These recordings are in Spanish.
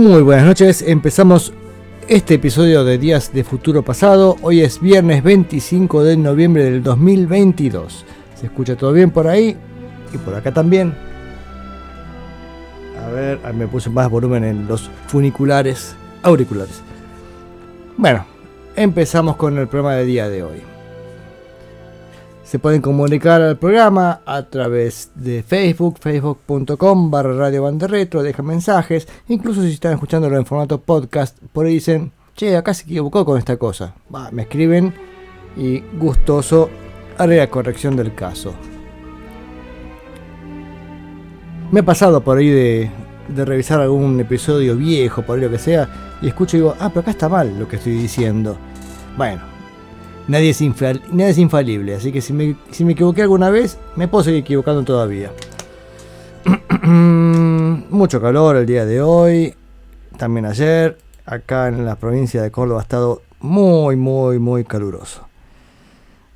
Muy buenas noches, empezamos este episodio de Días de Futuro Pasado. Hoy es viernes 25 de noviembre del 2022. ¿Se escucha todo bien por ahí? Y por acá también. A ver, me puse más volumen en los funiculares, auriculares. Bueno, empezamos con el programa de día de hoy. Se pueden comunicar al programa a través de Facebook, facebook.com barra Radio Banderretro, dejan mensajes, incluso si están escuchándolo en formato podcast, por ahí dicen, che, acá se equivocó con esta cosa. me escriben y gustoso haré la corrección del caso. Me ha pasado por ahí de, de revisar algún episodio viejo, por ahí lo que sea, y escucho y digo, ah, pero acá está mal lo que estoy diciendo. Bueno, nadie es, infalible, así que si me, si me equivoqué alguna vez, me puedo seguir equivocando todavía. Mucho calor el día de hoy, también ayer, acá en la provincia de Córdoba ha estado muy, muy, muy caluroso.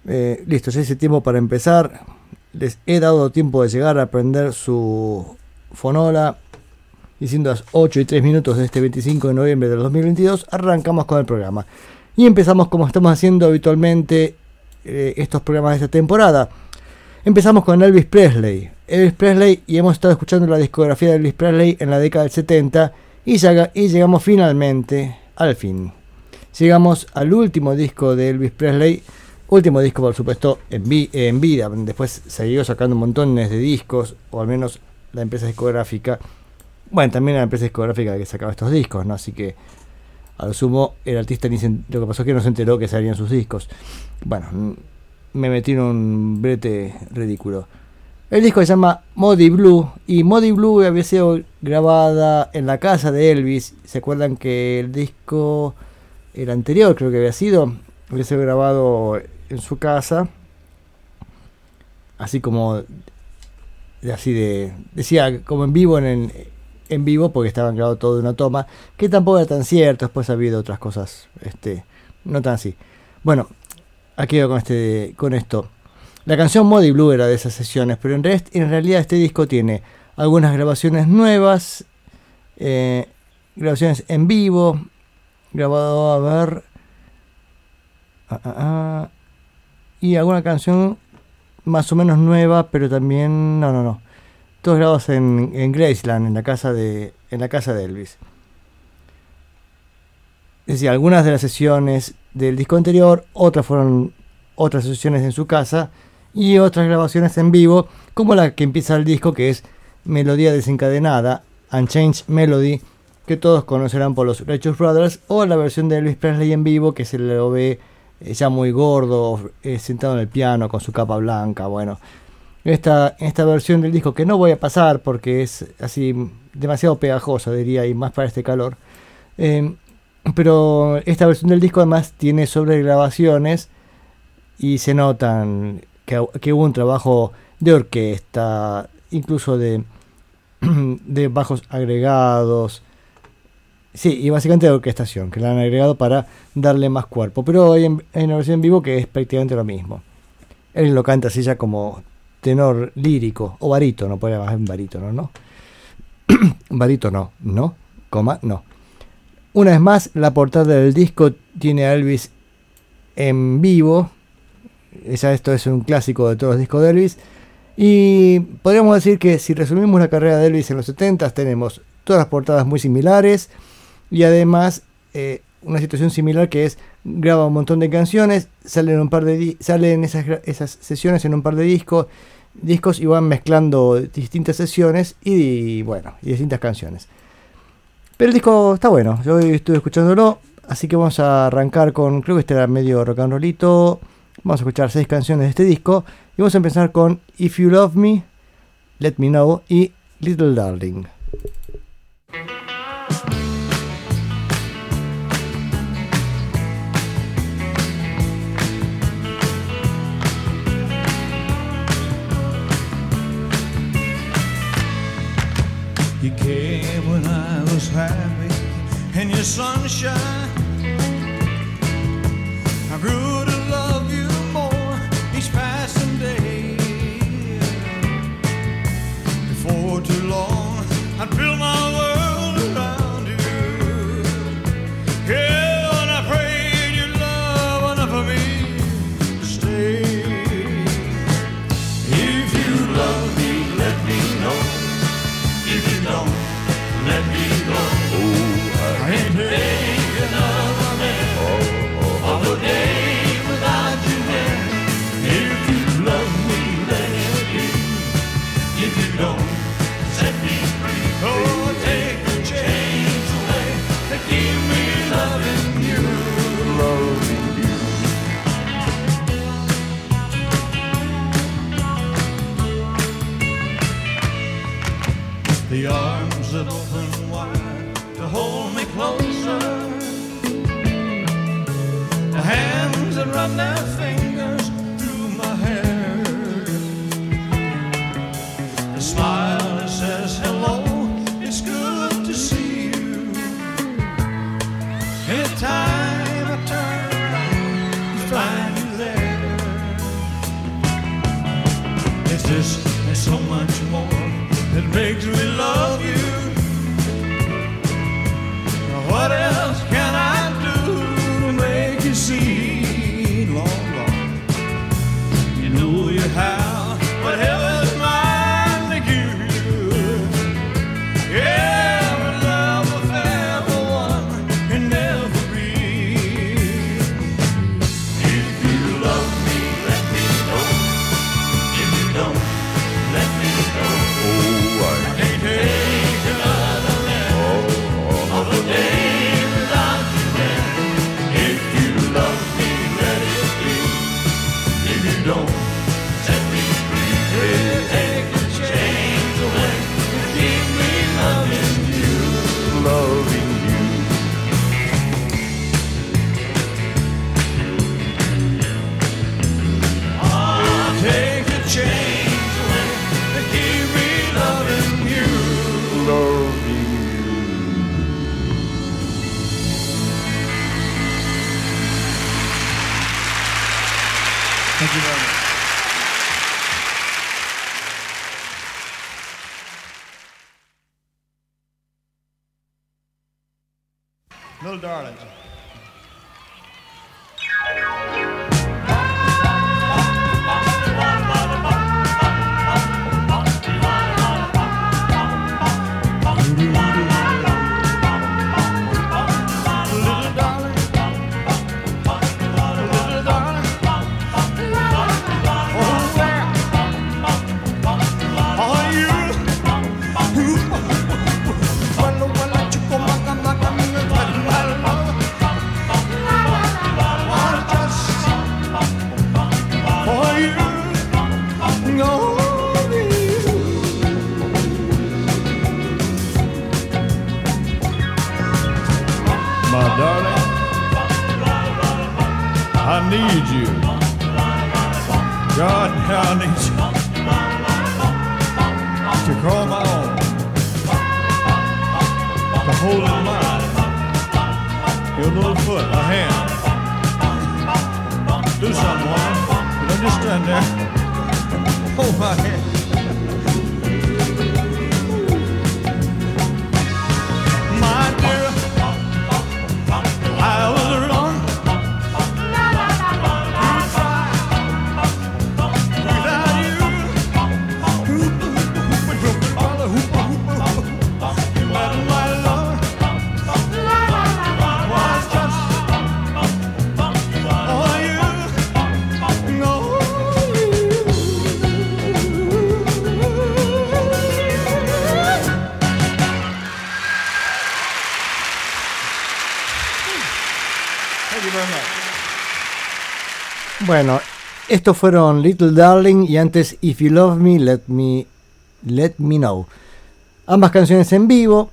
Eh, listo, ya hice tiempo para empezar. Les he dado tiempo de llegar a aprender su fonola. Y siendo las 8 y 3 minutos de este 25 de noviembre del 2022, arrancamos con el programa. Y empezamos como estamos haciendo habitualmente eh, estos programas de esta temporada. Empezamos con Elvis Presley. Elvis Presley y hemos estado escuchando la discografía de Elvis Presley en la década del 70 y, y llegamos finalmente al fin. Llegamos al último disco de Elvis Presley. Último disco, por supuesto, en, en vida. Después siguió sacando montones de discos, o al menos la empresa discográfica. Bueno, también la empresa discográfica que sacaba estos discos, ¿no? Así que a lo sumo, el artista ni lo que pasó es que no se enteró que salían sus discos. Bueno, me metí en un brete ridículo. El disco se llama Modi Blue y Modi Blue había sido grabada en la casa de Elvis. ¿Se acuerdan que el disco, el anterior creo que había sido, había sido grabado en su casa? Así como, así de, decía, como en vivo en el, en vivo porque estaban grabados todo de una toma, que tampoco era tan cierto, después ha habido otras cosas, este, no tan así. Bueno, aquí con, este, con esto. La canción Modi Blue era de esas sesiones, pero en, en realidad este disco tiene algunas grabaciones nuevas, eh, grabaciones en vivo, grabado a ver, ah, ah, ah, y alguna canción más o menos nueva, pero también, no, no, no, todos grabados en, en, Graceland, en la casa de, en la casa de Elvis. Es decir, algunas de las sesiones del disco anterior, otras fueron otras sesiones en su casa y otras grabaciones en vivo, como la que empieza el disco, que es Melodía desencadenada, Unchanged Melody, que todos conocerán por los Righteous Brothers, o la versión de Elvis Presley en vivo, que se lo ve eh, ya muy gordo, eh, sentado en el piano con su capa blanca, bueno, esta, esta versión del disco que no voy a pasar porque es así demasiado pegajosa, diría, y más para este calor. Eh, pero esta versión del disco además tiene sobregrabaciones y se notan que, hubo un trabajo de orquesta, incluso de, de bajos agregados. Sí, y básicamente de orquestación, que la han agregado para darle más cuerpo. Pero hay, en, una versión en vivo que es prácticamente lo mismo. Él lo canta así ya como tenor lírico o barítono, puede más en barítono, ¿no? barítono, ¿no? Coma, no. Una vez más, la portada del disco tiene a Elvis en vivo. Ya esto es un clásico de todos los discos de Elvis. Y podríamos decir que si resumimos la carrera de Elvis en los 70 tenemos todas las portadas muy similares y además eh, una situación similar que es graba un montón de canciones, salen un par de salen esas, esas sesiones en un par de discos discos y van mezclando distintas sesiones y, bueno, y distintas canciones. Pero el disco está bueno, yo estuve escuchándolo, así que vamos a arrancar con, creo que este era medio rock and rollito. Vamos a escuchar seis canciones de este disco y vamos a empezar con If You Love Me, Let Me Know y Little Darling. You came when I was happy, and your sunshine. I grew. their fingers my hair. Smile and says, Hello, it's good to see you. Every time I turn, find you this so much more that makes me love you. Bueno, estos fueron Little Darling y antes If You Love Me, Let Me, Let Me Know. Ambas canciones en vivo.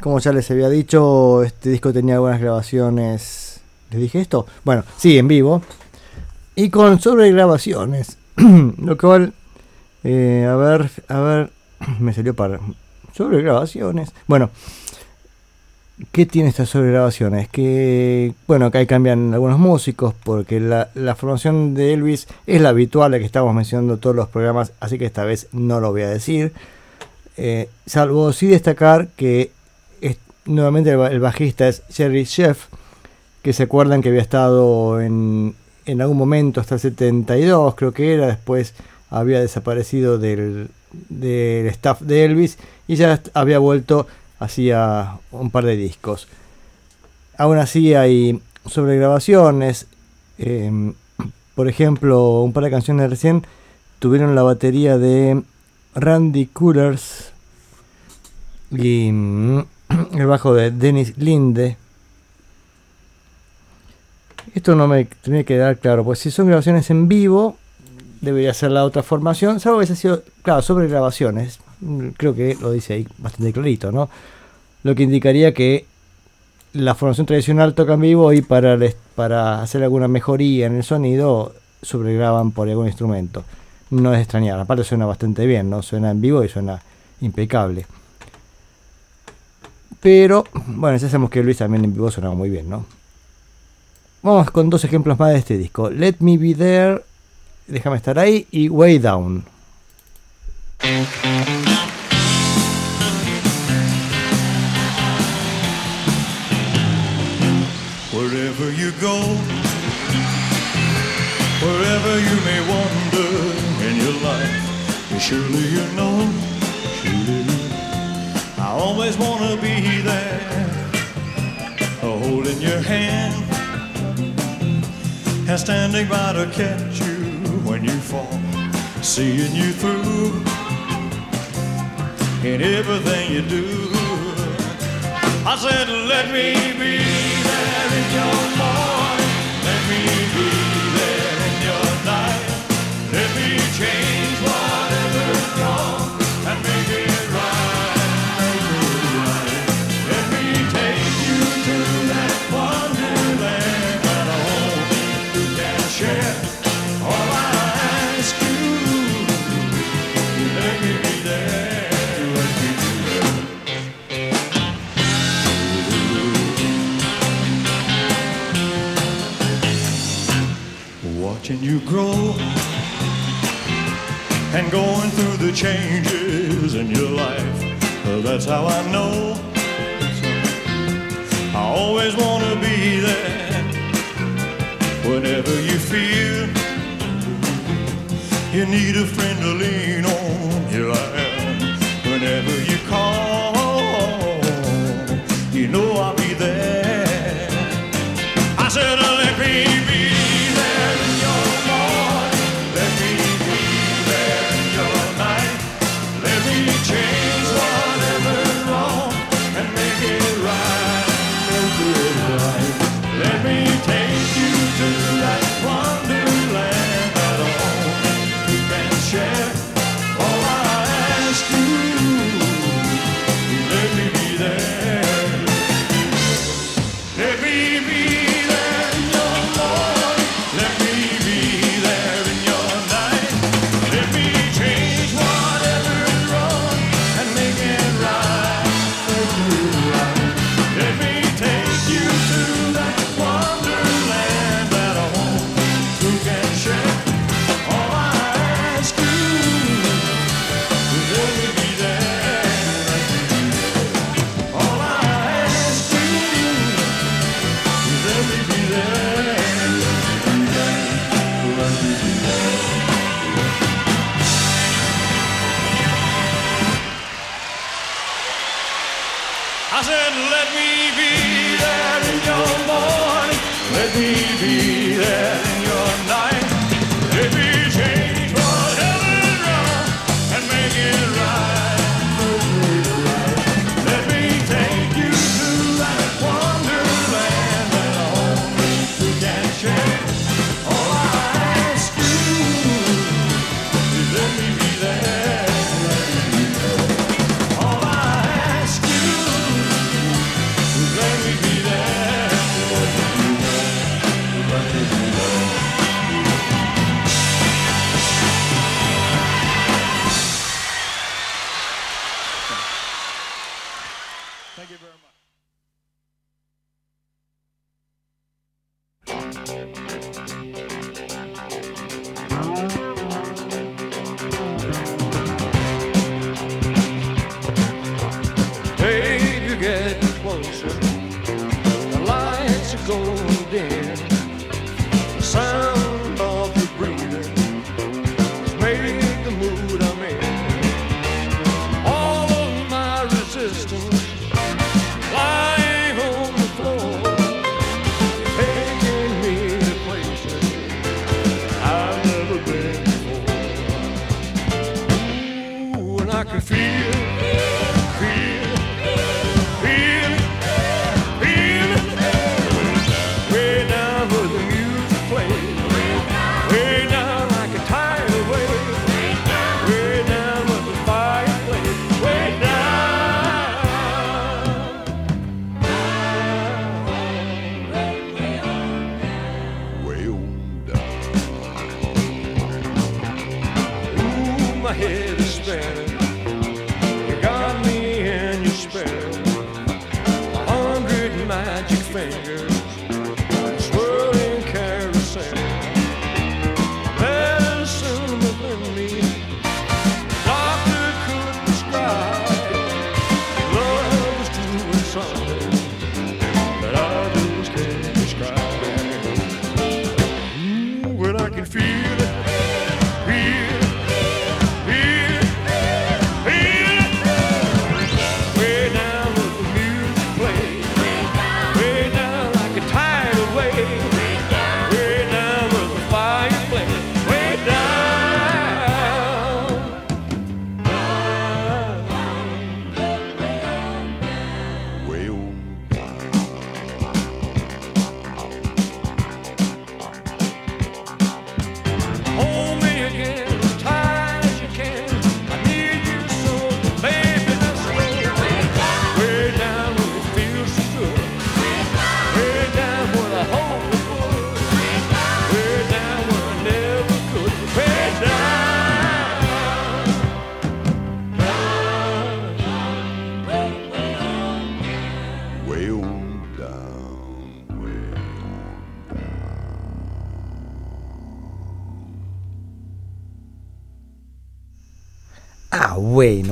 Como ya les había dicho, este disco tenía algunas grabaciones. ¿Les dije esto? Bueno, sí, en vivo. Y con sobregrabaciones. lo cual. Eh, a ver, a ver. Me salió para. Sobregrabaciones. Bueno. ¿Qué tiene estas sobregrabaciones? Que, bueno, acá cambian algunos músicos porque la, formación de Elvis es la habitual, la que estamos mencionando todos los programas, así que esta vez no lo voy a decir. Eh, salvo sí destacar que es, nuevamente el, el, bajista es Jerry Sheff, que se acuerdan que había estado en, en algún momento hasta el 72, creo que era, después había desaparecido del, del staff de Elvis y ya había vuelto hacía un par de discos. Aún así hay sobregrabaciones. Eh, por ejemplo, un par de canciones recién tuvieron la batería de Randy Coolers y mm, el bajo de Dennis Linde. Esto no me tenía que dar claro, pues si son grabaciones en vivo, debería ser la otra formación, salvo que ha sido, claro, sobre grabaciones. Creo que lo dice ahí bastante clarito, ¿no? Lo que indicaría que la formación tradicional toca en vivo y para, para hacer alguna mejoría en el sonido sobregraban por algún instrumento. No es extrañar, aparte suena bastante bien, ¿no? Suena en vivo y suena impecable. Pero, bueno, ya sabemos que Luis también en vivo suena muy bien, ¿no? Vamos con dos ejemplos más de este disco. Let Me Be There, Déjame estar ahí, y Way Down. Wherever you go, wherever you may wander in your life, surely you know, surely I always want to be there, holding your hand, and standing by to catch you when you fall, seeing you through in everything you do. I said, let me be there in your morning, let me be there in your night, let me change whatever's wrong watching you grow and going through the changes in your life. Well, that's how I know. I always want to be there whenever you feel you need a friend to lean on. Here I am. Whenever you call, you know I'll be there. I said, zoned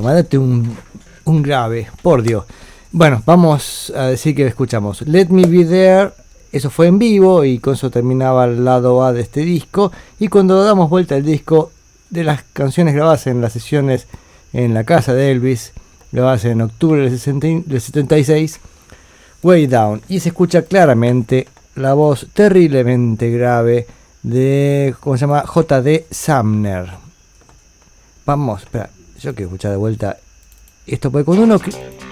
bueno, mandate un, un grave, por Dios. Bueno, vamos a decir que escuchamos Let Me Be There, eso fue en vivo y con eso terminaba el lado A de este disco. Y cuando damos vuelta al disco de las canciones grabadas en las sesiones en la casa de Elvis, grabadas en octubre del, 60 del 76, Way Down. Y se escucha claramente la voz terriblemente grave de, ¿cómo se llama? JD Sumner. Vamos, espera, yo quiero escuchar de vuelta esto, porque cuando uno,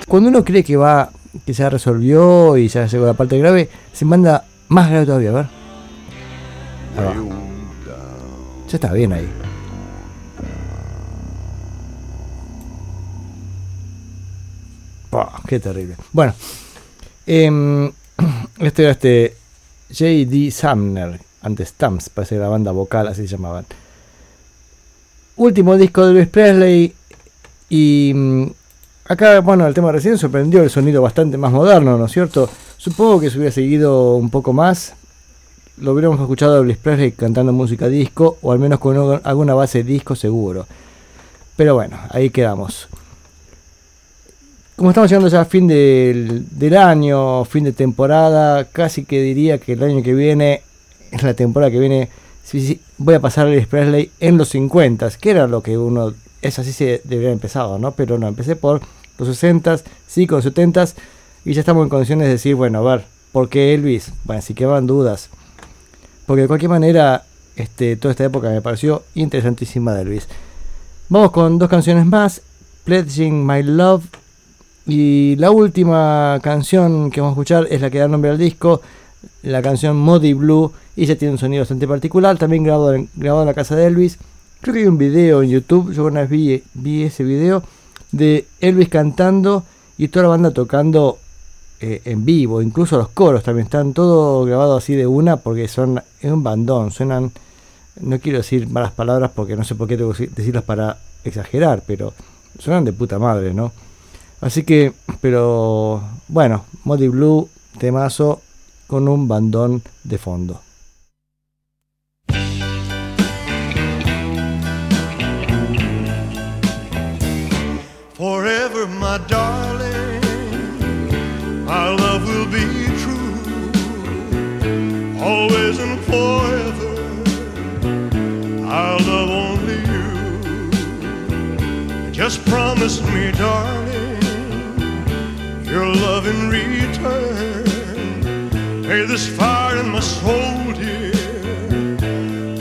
cuando uno cree que va, que ya resolvió y ya llegó la parte grave, se manda más grave todavía, a ver. Ya está bien ahí. Qué terrible. Bueno, este era este J.D. Sumner, antes Stamps, parece que la banda vocal, así se llamaban. Último disco de Elvis Presley. Y mm, acá, bueno, el tema recién sorprendió el sonido bastante más moderno, ¿no es cierto? Supongo que se hubiera seguido un poco más. Lo hubiéramos escuchado a Elvis Presley cantando música disco, o al menos con alguna base disco seguro. Pero bueno, ahí quedamos. Como estamos llegando ya a fin del, del año, fin de temporada, casi que diría que el año que viene, en la temporada que viene, sí, sí, voy a pasar a Elvis Presley en los 50, que era lo que uno, es así se debería empezado, ¿no? Pero no, empecé por los 60, sí, con los 70 y ya estamos en condiciones de decir, bueno, a ver, ¿por qué Elvis? Bueno, si quedaban dudas. Porque de cualquier manera, este, toda esta época me pareció interesantísima de Elvis. Vamos con dos canciones más, Pledging My Love y la última canción que vamos a escuchar es la que da nombre al disco, la canción Muddy Blue, y ya tiene un sonido bastante particular, también grabado en, grabado en la casa de Elvis. Creo que hay un video en YouTube, yo una vez vi, vi ese video de Elvis cantando y toda la banda tocando eh, en vivo, incluso los coros también están todo grabado así de una porque son es un bandón, suenan, no quiero decir malas palabras porque no sé por qué tengo que decirlas para exagerar, pero suenan de puta madre, ¿no? Así que, pero bueno, Muddy Blue, temazo con un bandón de fondo. Forever, my darling, our love will be true. Always and forever, I love only you. Just promise me, darling, your love in return. May this fire in my soul, dear,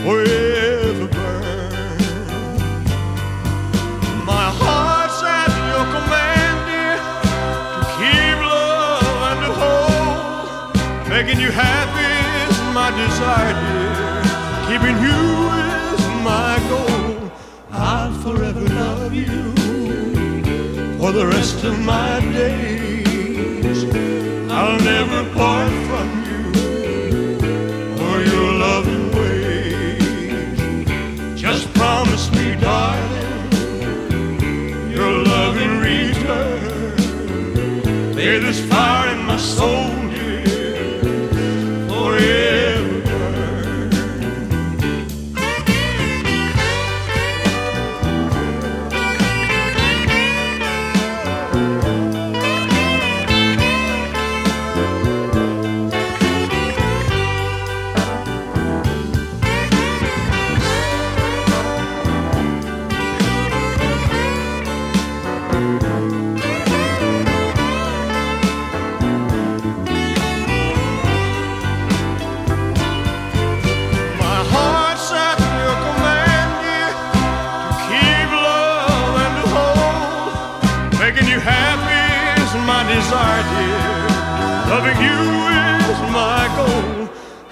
forever burn. My heart's at your command, dear, to keep love and to hold. Making you happy is my desire, dear. Keeping you is my goal. I'll forever love you for the rest of my days. I'll never part This fire in my soul,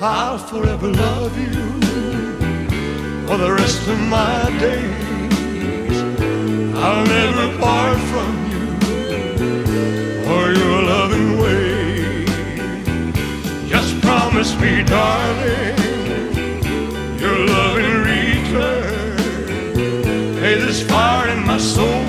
I'll forever love you for the rest of my days. I'll never part from you or your loving ways. Just promise me, darling your love in return. Hey, this fire in my soul,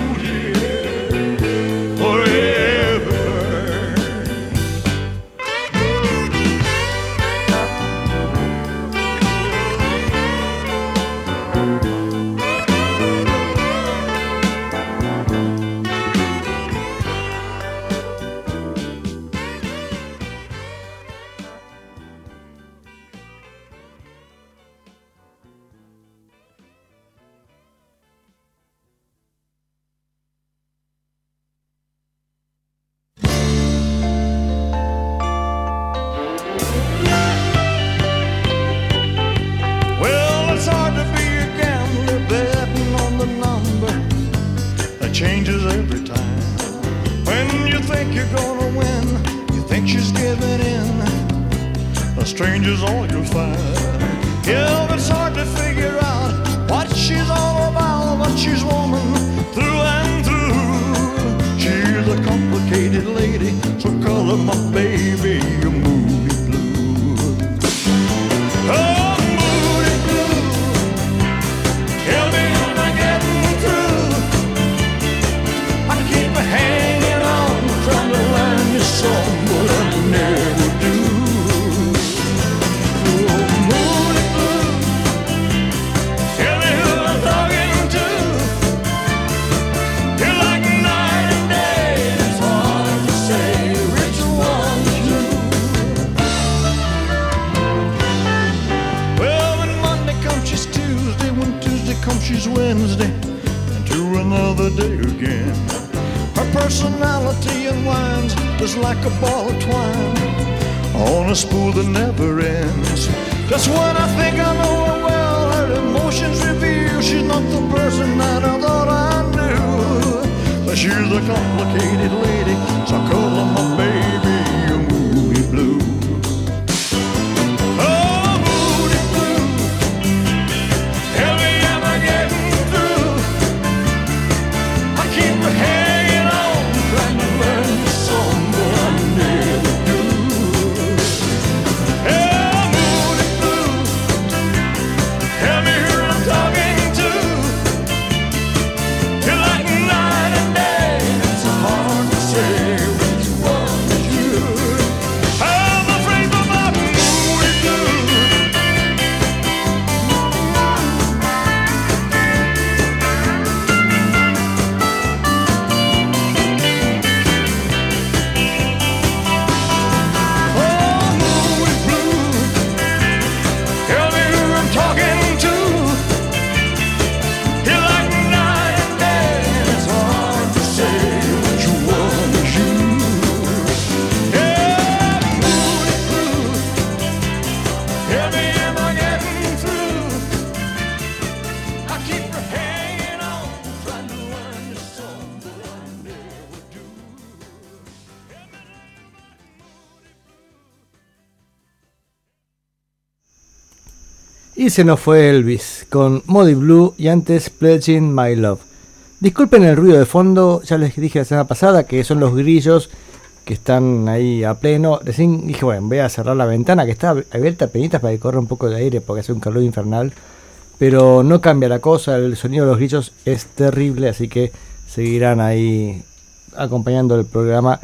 Stranger's all you'll find. Yeah, it's hard to figure out what she's all about, but she's woman through and through. She's a complicated lady, so color my baby personality unwinds just like a ball of twine on a spool that never ends. Just when I think I know her well, her emotions reveal she's not the person that I thought I knew. But she's a complicated lady, se nos fue Elvis con Modi Blue y antes Pledging My Love. Disculpen el ruido de fondo, ya les dije la semana pasada que son los grillos que están ahí a pleno. Recién dije, bueno, voy a cerrar la ventana que está abierta penitas para que corra un poco de aire porque hace un calor infernal. Pero no cambia la cosa, el sonido de los grillos es terrible, así que seguirán ahí acompañando el programa.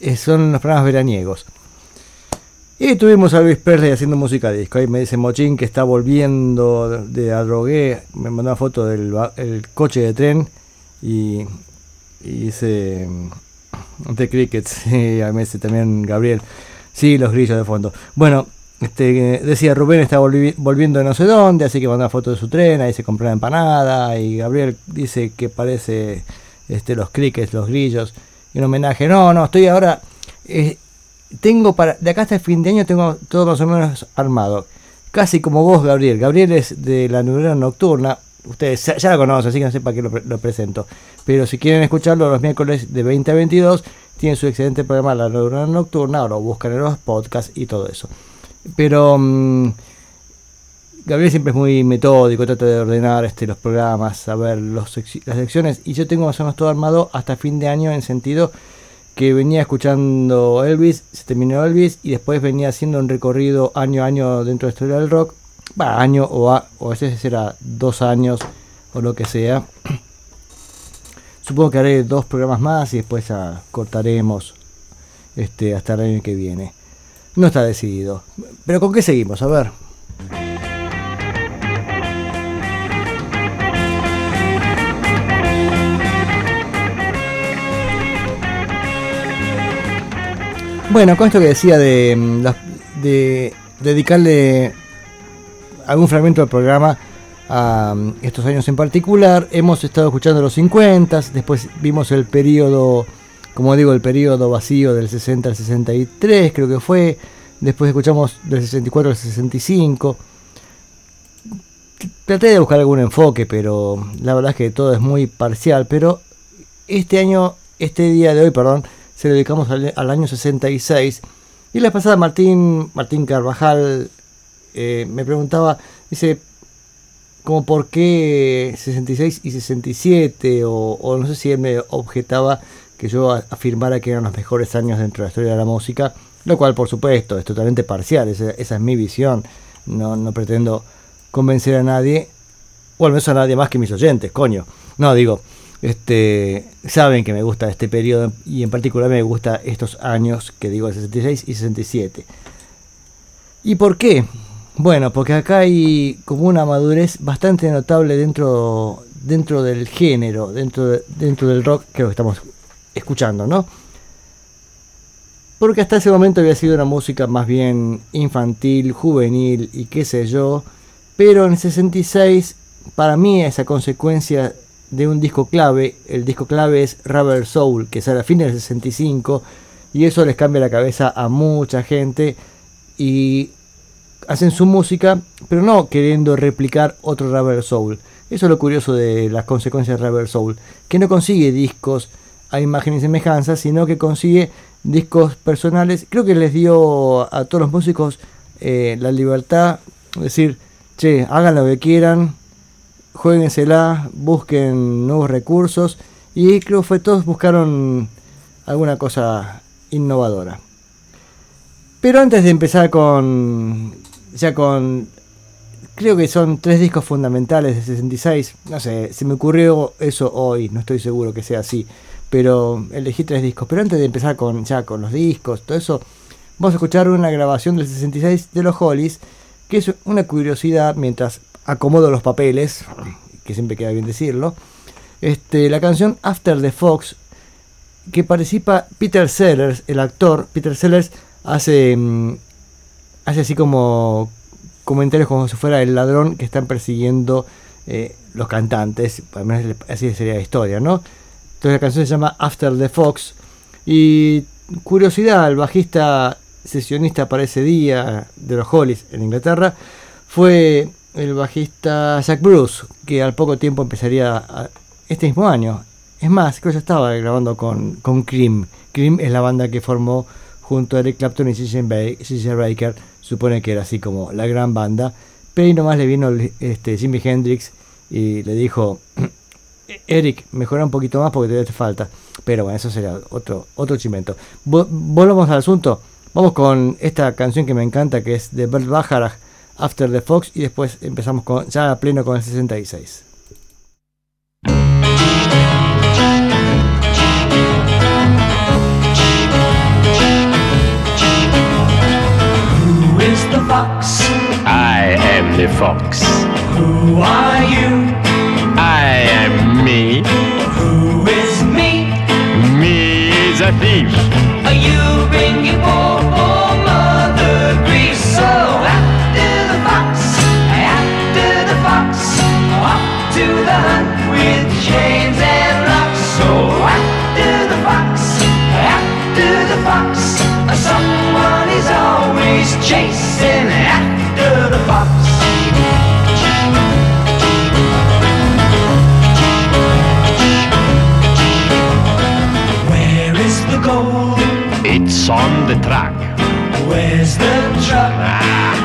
Eh, son los programas veraniegos. Y tuvimos a Luis Presley haciendo música disco. Ahí me dice Mochín que está volviendo de Adrogué. Me mandó una foto del coche de tren y, y dice mm, The Crickets. Y ahí me dice también Gabriel. Sí, los grillos de fondo. Bueno, este, decía Rubén está volvi- volviendo de no sé dónde, así que mandó una foto de su tren. Ahí se compró una empanada. Y Gabriel dice que parece este, los crickets, los grillos. Y un homenaje. No, no, estoy ahora. eh, tengo para. De acá hasta el fin de año tengo todo más o menos armado. Casi como vos, Gabriel. Gabriel es de la neurona nocturna. Ustedes ya, la conocen, así que no para lo, pre- lo presento. Pero si quieren escucharlo los miércoles de 20 a 22, tiene su excelente programa La Neurona Nocturna. O lo buscan en los podcasts y todo eso. Pero. mm, Gabriel siempre es muy metódico, trata de ordenar este, los programas, saber los las secciones. Y yo tengo más o menos todo armado hasta fin de año en sentido que venía escuchando Elvis, se terminó Elvis y después venía haciendo un recorrido año a año dentro de la historia del rock. Va, año o a, o a veces era dos años o lo que sea. Supongo que haré dos programas más y después ya cortaremos este, hasta el año que viene. No está decidido. Pero ¿con qué seguimos? A ver. Bueno, con esto que decía de, mm, de dedicarle algún fragmento del programa a mm, estos años en particular, hemos estado escuchando los 50, después vimos el periodo, como digo, el periodo vacío del 60 al 63, creo que fue, después escuchamos del 64 al 65. Traté de buscar algún enfoque, pero la verdad es que todo es muy parcial, pero este año, este día de hoy, perdón, se dedicamos al, al año 66. Y la pasada Martín, Martín Carvajal eh, me preguntaba, dice, como por qué 66 y 67, o, o no sé si él me objetaba que yo afirmara que eran los mejores años dentro de la historia de la música, lo cual por supuesto es totalmente parcial, esa, esa es mi visión, no, no pretendo convencer a nadie, o al menos a nadie más que mis oyentes, coño. No, digo, este, saben que me gusta este periodo y en particular me gusta estos años que digo, el 66 y 67. ¿Y por qué? Bueno, porque acá hay como una madurez bastante notable dentro, dentro del género, dentro, de- dentro del rock que estamos escuchando, ¿no? Porque hasta ese momento había sido una música más bien infantil, juvenil y qué sé yo. Pero en el 66, para mí esa consecuencia de un disco clave, el disco clave es Rubber Soul, que sale a fines del 65, y eso les cambia la cabeza a mucha gente y hacen su música, pero no queriendo replicar otro Rubber Soul. Eso es lo curioso de las consecuencias de Rubber Soul, que no consigue discos a imagen y semejanza, sino que consigue discos personales. Creo que les dio a todos los músicos eh, la libertad de decir, che, hagan lo que quieran, jueguensela, busquen nuevos recursos y creo que todos buscaron alguna cosa innovadora. Pero antes de empezar con ya con creo que son tres discos fundamentales de 66, no sé, se me ocurrió eso hoy, no estoy seguro que sea así, pero elegí tres discos, pero antes de empezar con ya con los discos, todo eso, vamos a escuchar una grabación del 66 de los Hollies, que es una curiosidad mientras acomodo los papeles, que siempre queda bien decirlo. Este, la canción After the Fox, que participa Peter Sellers, el actor. Peter Sellers hace, mm, hace así como comentarios como si fuera el ladrón que están persiguiendo eh, los cantantes. Al menos así sería la historia, ¿no? Entonces la canción se llama After the Fox. Y curiosidad, el bajista sesionista para ese día de los Hollies en Inglaterra fue el bajista Jack Bruce, que al poco tiempo empezaría a- este mismo año. Es más, creo que ya estaba grabando con, con Cream. Cream es la banda que formó junto a Eric Clapton y CJ Baker. Supone que era así como la gran banda. Pero ahí nomás le vino este, Jimi Hendrix y le dijo, Eric, mejora un poquito más porque te falta. Pero bueno, eso sería otro, otro chimento. Vo- Volvamos al asunto. Vamos con esta canción que me encanta, que es de Bert Bacharach, After the Fox, y después empezamos con, ya a pleno con el 66. Who is the fox? I am the fox. Who are you? I am me. Who is me? Me is a thief. Are you always chasing after the fox. Where is the gold? It's on the track. Where's the truck? I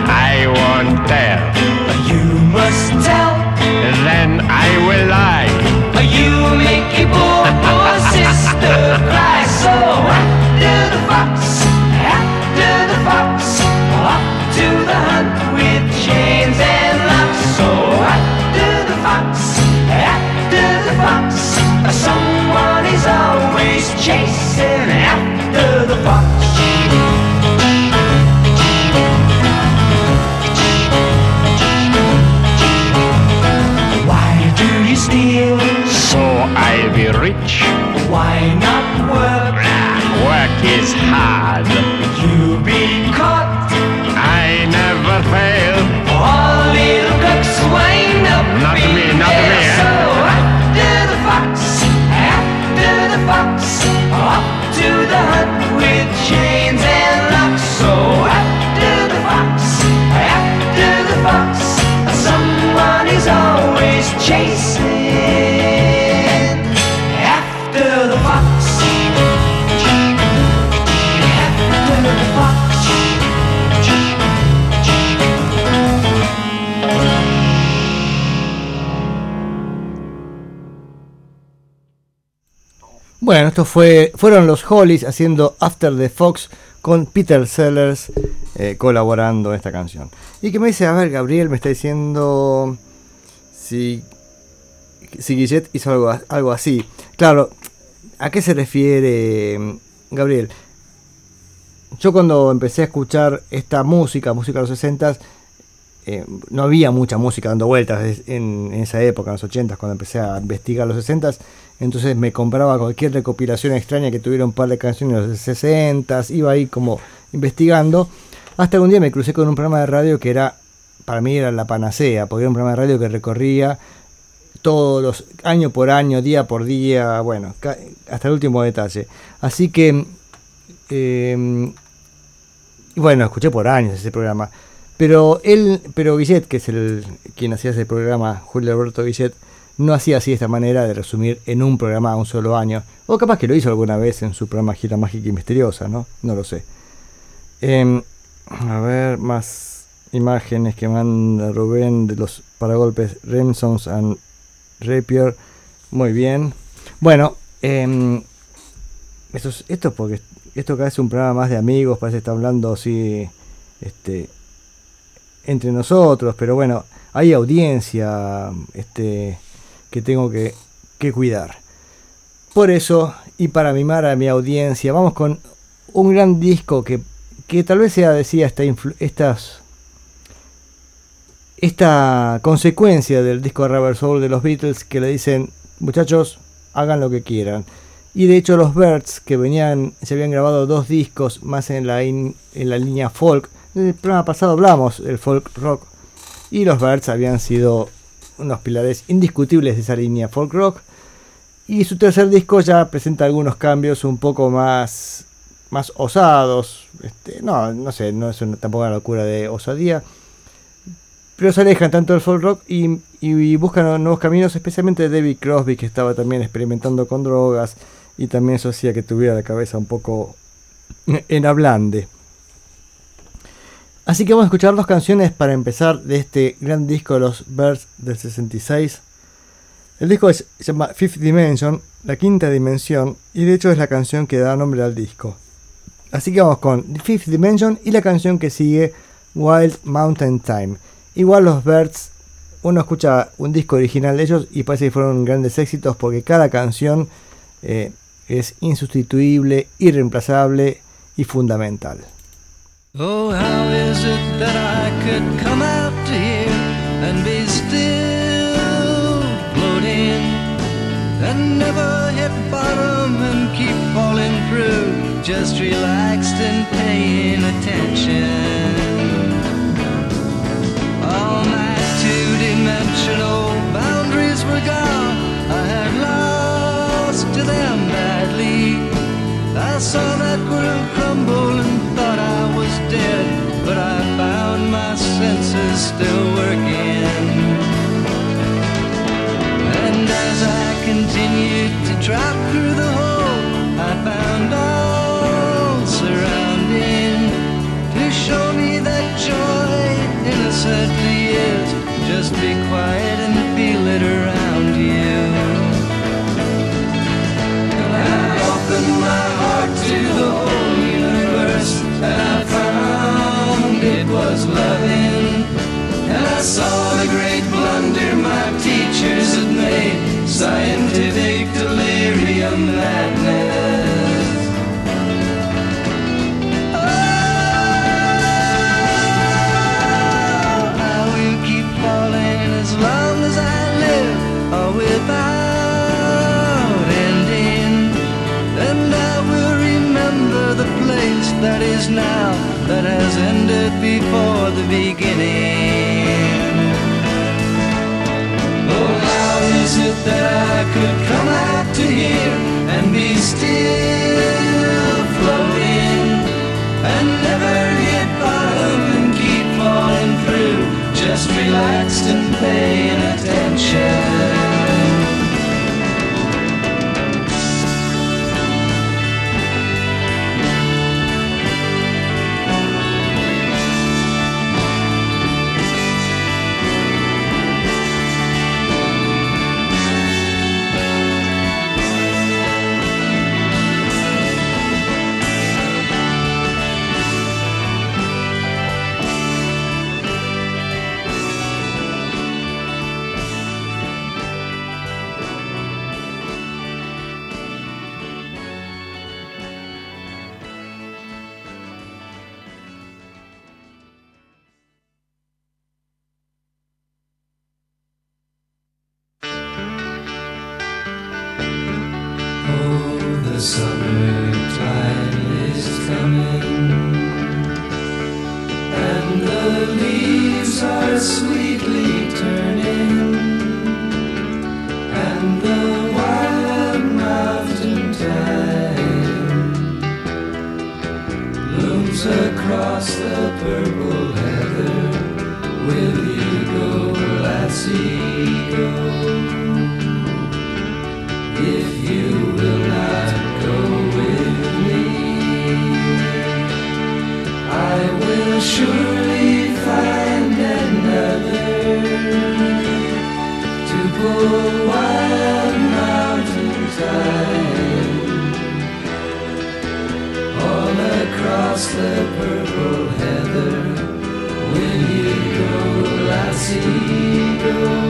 is hard. Bueno, esto fue, fueron los Hollies haciendo After the Fox con Peter Sellers eh, colaborando en esta canción. Y que me dice, a ver, Gabriel me está diciendo si, si Guillet hizo algo, algo así. Claro, ¿a qué se refiere mm, Gabriel? Yo cuando empecé a escuchar esta música, música de los 60 eh, no había mucha música dando vueltas en esa época, en los 80 cuando empecé a investigar los 60 entonces me compraba cualquier recopilación extraña que tuviera un par de canciones de los 60 iba ahí como investigando, hasta que un día me crucé con un programa de radio que era, para mí era la panacea, porque era un programa de radio que recorría todos los año por año, día por día, bueno, hasta el último detalle. Así que, y bueno, escuché por años ese programa. Pero él, pero Guillet, que es el quien hacía ese programa, Julio Alberto Guillet, no hacía así esta manera de resumir en un programa a un solo año. O capaz que lo hizo alguna vez en su programa Gira Mágica y Misteriosa, ¿no? No lo sé. Em, a ver, más imágenes que manda Rubén de los paragolpes Remsons and Rapier. Muy bien. Bueno, em, esto, es, esto es porque esto que hace un programa más de amigos, parece que está hablando así, este, entre nosotros, pero bueno, hay audiencia, este, que tengo que, cuidar. Por eso, y para mimar a mi audiencia, vamos con un gran disco que, que tal vez sea, decía, esta estas, esta consecuencia del disco Rubber Soul de los Beatles que le dicen, muchachos, hagan lo que quieran. Y de hecho los Birds, que venían, se habían grabado dos discos más en la, en la línea folk, el programa pasado hablamos del folk rock, y los Birds habían sido unos pilares indiscutibles de esa línea folk rock. Y su tercer disco ya presenta algunos cambios un poco más, más osados. Este, no, no sé, no es tampoco una locura de osadía. Pero se alejan tanto del folk rock y, y buscan nuevos caminos, especialmente David Crosby, que estaba también experimentando con drogas. Y también eso hacía que tuviera la cabeza un poco en ablande. Así que vamos a escuchar dos canciones para empezar de este gran disco de los Birds del 66. El disco es- se llama Fifth Dimension, la quinta dimensión, y de hecho es la canción que da nombre al disco. Así que vamos con Fifth Dimension y la canción que sigue, Wild Mountain Time. Igual los Birds, uno escucha un disco original de ellos y parece que fueron grandes éxitos porque cada canción eh, es insustituible, irreemplazable y fundamental. Oh, how is it that I could come out to here and be still floating and never hit bottom and keep falling through, just relaxed and paying attention? All my two-dimensional boundaries were gone. I had lost to them badly. I saw that world crumble and thought I was but I found my senses still working. And as I continued to drop through the hole, I found all surrounding to show me that joy innocently is. Just be quiet and feel it around you. And I opened my heart to the whole universe I saw the great blunder my teachers had made, scientific delirium madness. Oh, I will keep falling as long as I live, or without ending. And I will remember the place that is now, that has ended before the beginning. Is it that I could come out to here and be still floating and never hit bottom and keep falling through, just relaxed and paying attention? Summertime is coming, and the leaves are sweetly go, lassie,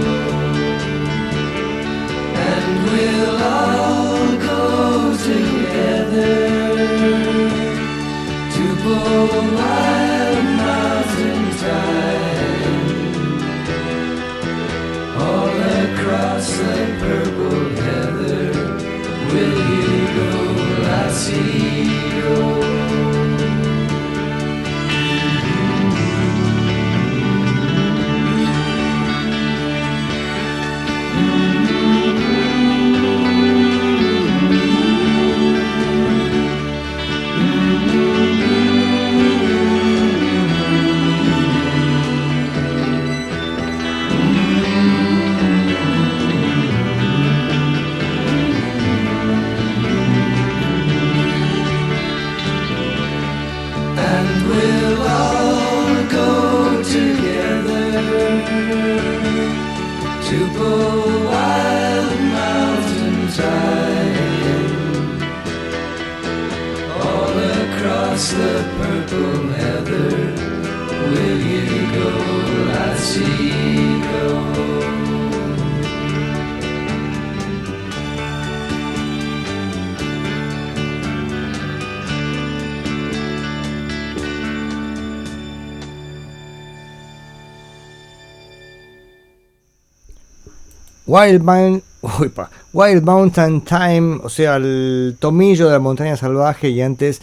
Wild, Moun- uy, pa. Wild Mountain Time, o sea, el tomillo de la montaña salvaje y antes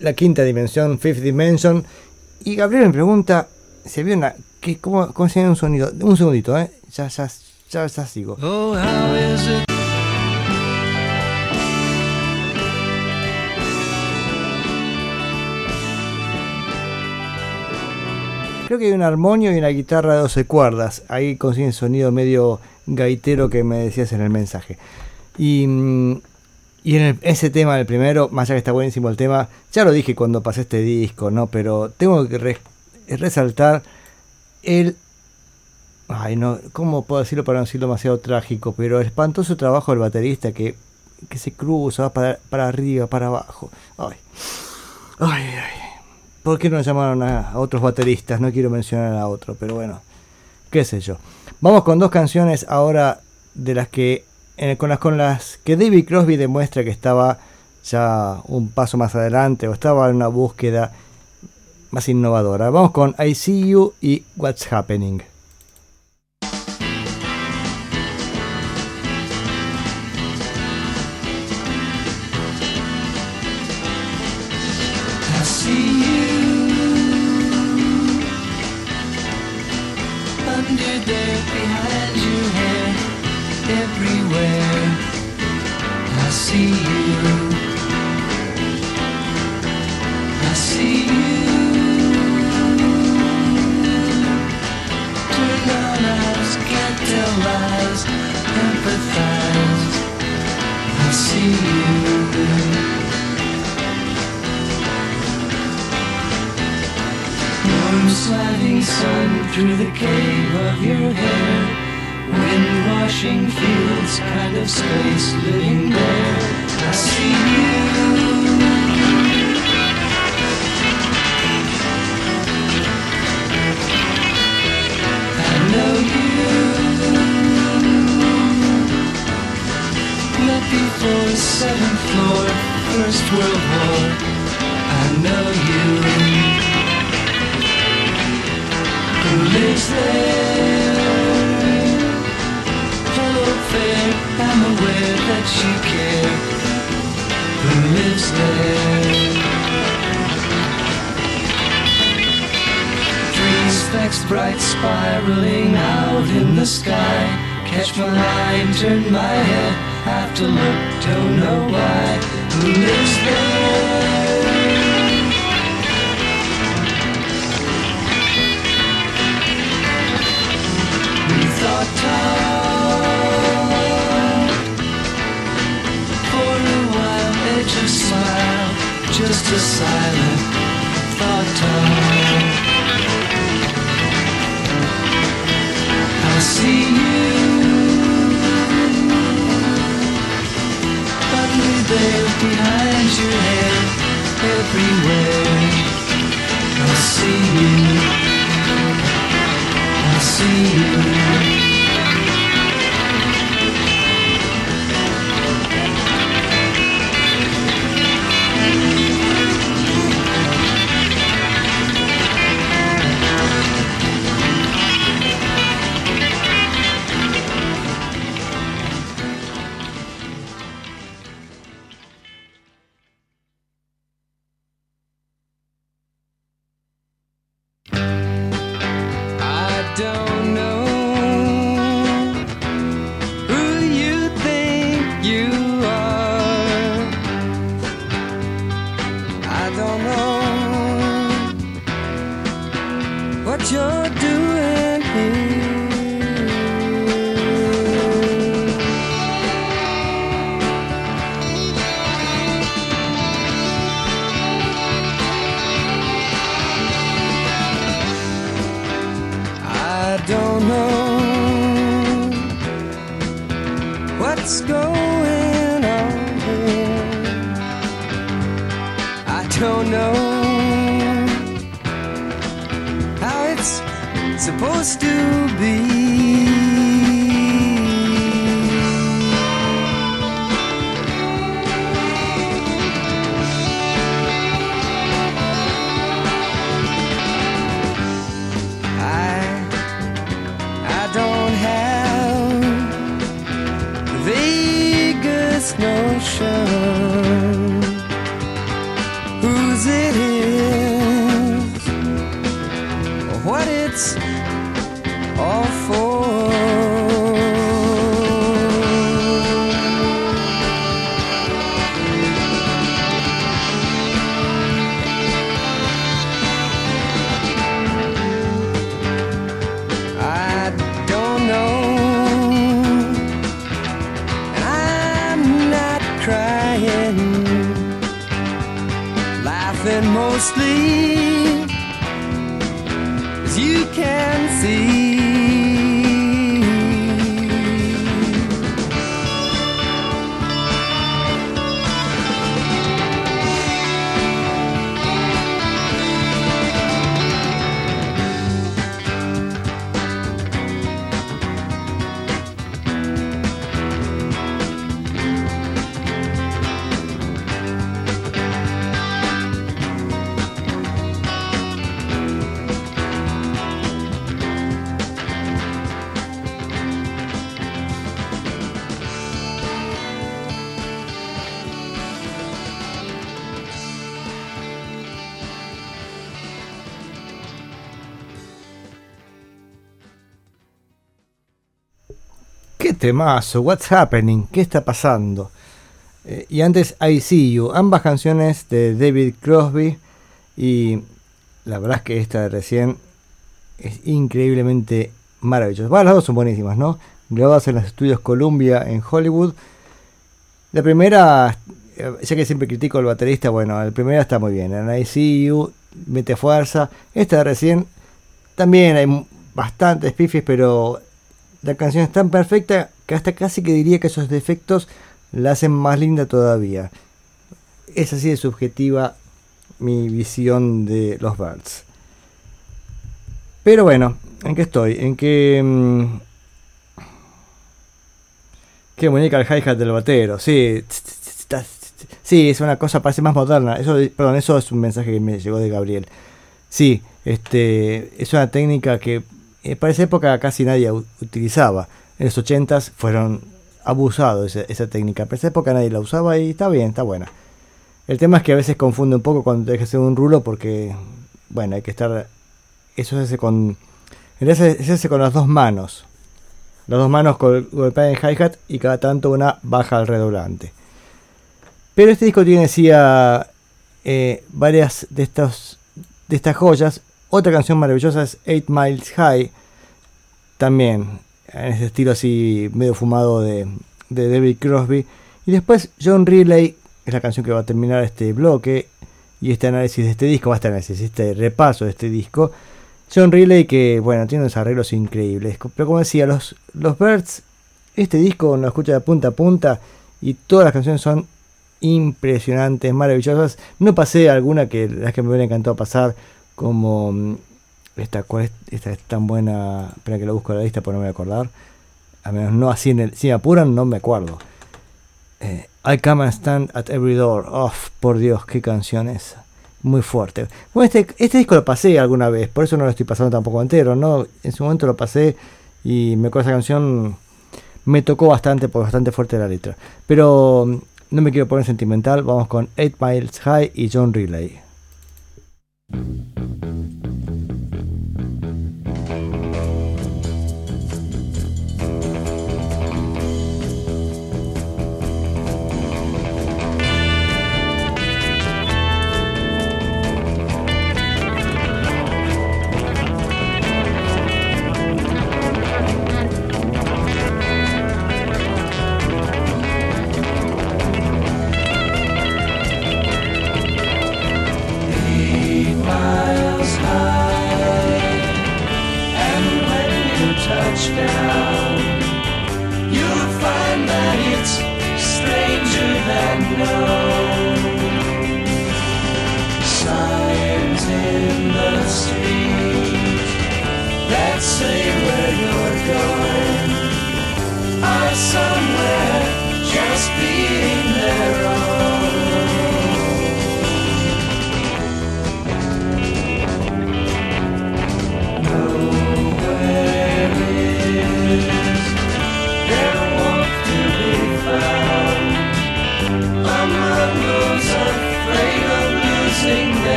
la quinta dimensión, Fifth Dimension. Y Gabriel me pregunta si había una. ¿qué, cómo, ¿Cómo se un sonido? Un segundito, ¿eh? Ya, ya, ya, ya sigo. Oh, how is it? Creo que hay un armonio y una guitarra de 12 cuerdas. Ahí consigue el sonido medio gaitero que me decías en el mensaje. Y, mm, y en el- ese tema, el primero, más allá que está buenísimo el tema, ya lo dije cuando pasé este disco, ¿no? Pero tengo que re- resaltar el... Ay, no, ¿cómo puedo decirlo para no decirlo demasiado trágico? Pero el espantoso trabajo del baterista que, que se cruza, va para, para arriba, para abajo. Ay, ay, ay. ¿Por qué no llamaron a otros bateristas? No quiero mencionar a otro, pero bueno, qué sé yo. Vamos con dos canciones ahora de las que eh, con las con las que David Crosby demuestra que estaba ya un paso más adelante o estaba en una búsqueda más innovadora. Vamos con I See You y What's Happening. sleep. Temazo! What's happening? ¿Qué está pasando? Eh, y antes I See You, ambas canciones de David Crosby y la verdad es que esta de recién es increíblemente maravillosa. Bueno, las dos son buenísimas, ¿no? Grabadas en los estudios Columbia en Hollywood. La primera, eh, ya que siempre critico al baterista, bueno, la primera está muy bien. En I See You mete fuerza. Esta de recién también hay bastantes pifis, pero la canción es tan perfecta que hasta casi que diría que esos defectos la hacen más linda todavía. Es así de subjetiva mi visión de los Birds. Pero bueno, ¿en qué estoy? En que... mm, que muñeca el hi-hat del batero, sí. Sí, es una cosa, parece más moderna. Eso, perdón, eso es un mensaje que me llegó de Gabriel. Sí, este, es una técnica que eh, para esa época casi nadie utilizaba. En los 80s fueron abusados esa, esa técnica. Para esa época nadie la usaba y está bien, está buena. El tema es que a veces confunde un poco cuando deja hacer un rulo porque, bueno, hay que estar... Eso se hace con... en Se hace con las dos manos. Las dos manos gol- golpean el hi-hat y cada tanto una baja al redoblante. Pero este disco tiene decía eh, varias de estos de estas joyas. Otra canción maravillosa es Eight Miles High. También en ese estilo así medio fumado de, David Crosby. Y después John Riley, es la canción que va a terminar este bloque y este análisis de este disco, va este análisis, este repaso de este disco. John Riley que, bueno, tiene unos arreglos increíbles. Pero como decía, los, los Birds, este disco lo escucha de punta a punta y todas las canciones son impresionantes, maravillosas. No pasé alguna que las que me hubiera encantado pasar, como mm, esta, esta es tan buena. Espera que lo busco la lista porque no me voy a acordar. A menos no así en el. Si me apuran, no me acuerdo. Eh, I come and stand at every door. Oh, por Dios, qué canción es. Muy fuerte. Bueno, este, este disco lo pasé alguna vez, por eso no lo estoy pasando tampoco entero, ¿no? En su momento lo pasé y me acuerdo esa canción me tocó bastante, porque bastante fuerte la letra. Pero mm, no me quiero poner sentimental, vamos con 8 Miles High y John Riley.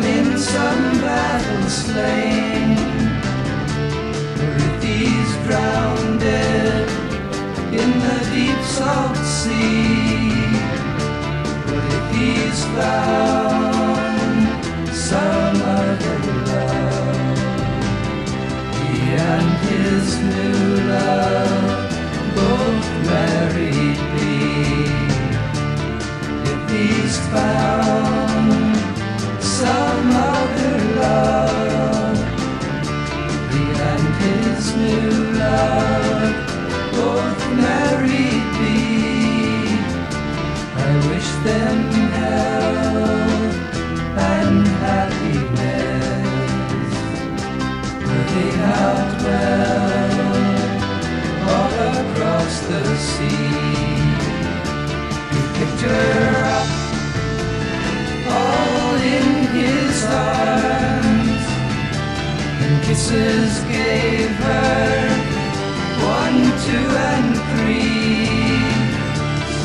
down in some battle slain. Were these grounded in the deep salt sea? Were these found some other love? He and his new love both married me. If he's found some other love and his new love. Both married me. I wish them health and happiness, all across the sea. You picked her up his arms, and kisses gave her one, two, and three.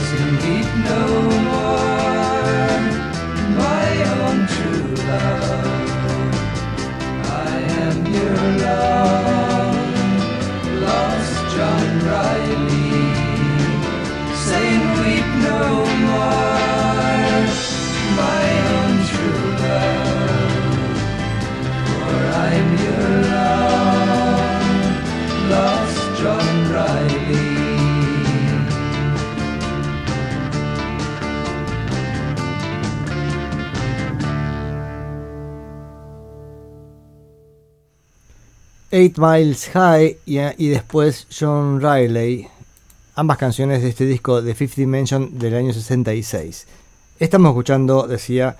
Sing weep no more, my own true love. I am your love, lost John Riley. Saying weep no Eight Miles High y, después John Riley, ambas canciones de este disco de Fifth Dimension del año 66. Estamos escuchando, decía,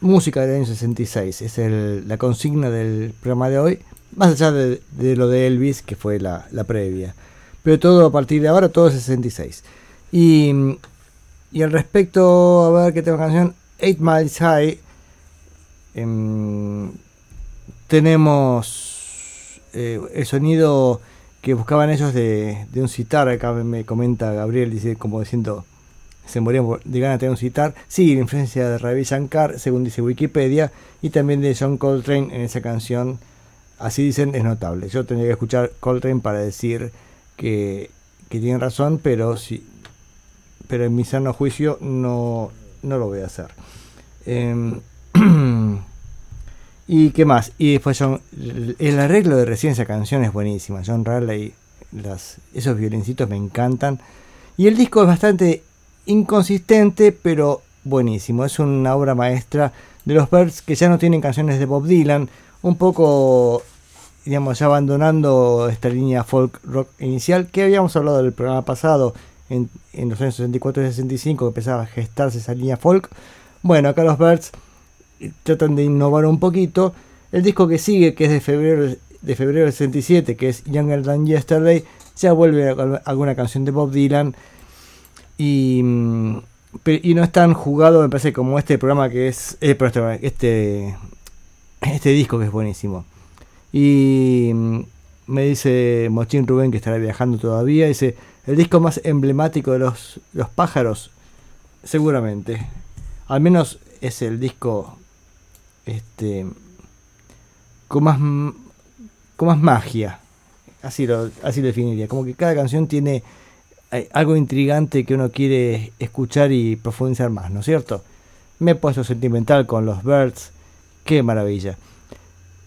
música del año 66, es la consigna del programa de hoy, más allá de, de lo de Elvis, que fue la, previa. Pero todo a partir de ahora, todo es 66. Y, y al respecto, a ver qué tema canción, Eight Miles High, em, tenemos eh, el sonido que buscaban ellos de, de un citar. Acá me comenta Gabriel, dice como diciendo, se morían de ganas de tener un citar. Sí, la influencia de Ravi Shankar, según dice Wikipedia, y también de John Coltrane en esa canción. Así dicen, es notable. Yo tendría que escuchar Coltrane para decir que, que tienen razón, pero sí, pero en mi sano juicio no, no lo voy a hacer. Em, ¿Y qué más? Y después John- el arreglo de recién esa canción es buenísima. John Raleigh, las, esos violincitos me encantan. Y el disco es bastante inconsistente, pero buenísimo. Es una obra maestra de los Birds que ya no tienen canciones de Bob Dylan. Un poco, digamos, ya abandonando esta línea folk rock inicial que habíamos hablado del programa pasado. En los años 64 y 65 que empezaba a gestarse esa línea folk. Bueno, acá los Birds tratan de innovar un poquito. El disco que sigue, que es de febrero de febrero del 67, que es Younger Than Yesterday, ya vuelve a- alguna canción de Bob Dylan. Y, mm, y no es tan jugado, me parece, como este programa que es. eh, este, este, este disco que es buenísimo. Y mm, me dice Mochín Rubén, que estará viajando todavía, dice: el disco más emblemático de los, los pájaros, seguramente. Al menos es el disco este con más m- con más magia así lo así lo definiría. Como que cada canción tiene eh, algo intrigante que uno quiere escuchar y profundizar más no es cierto me he puesto sentimental con los Birds qué maravilla.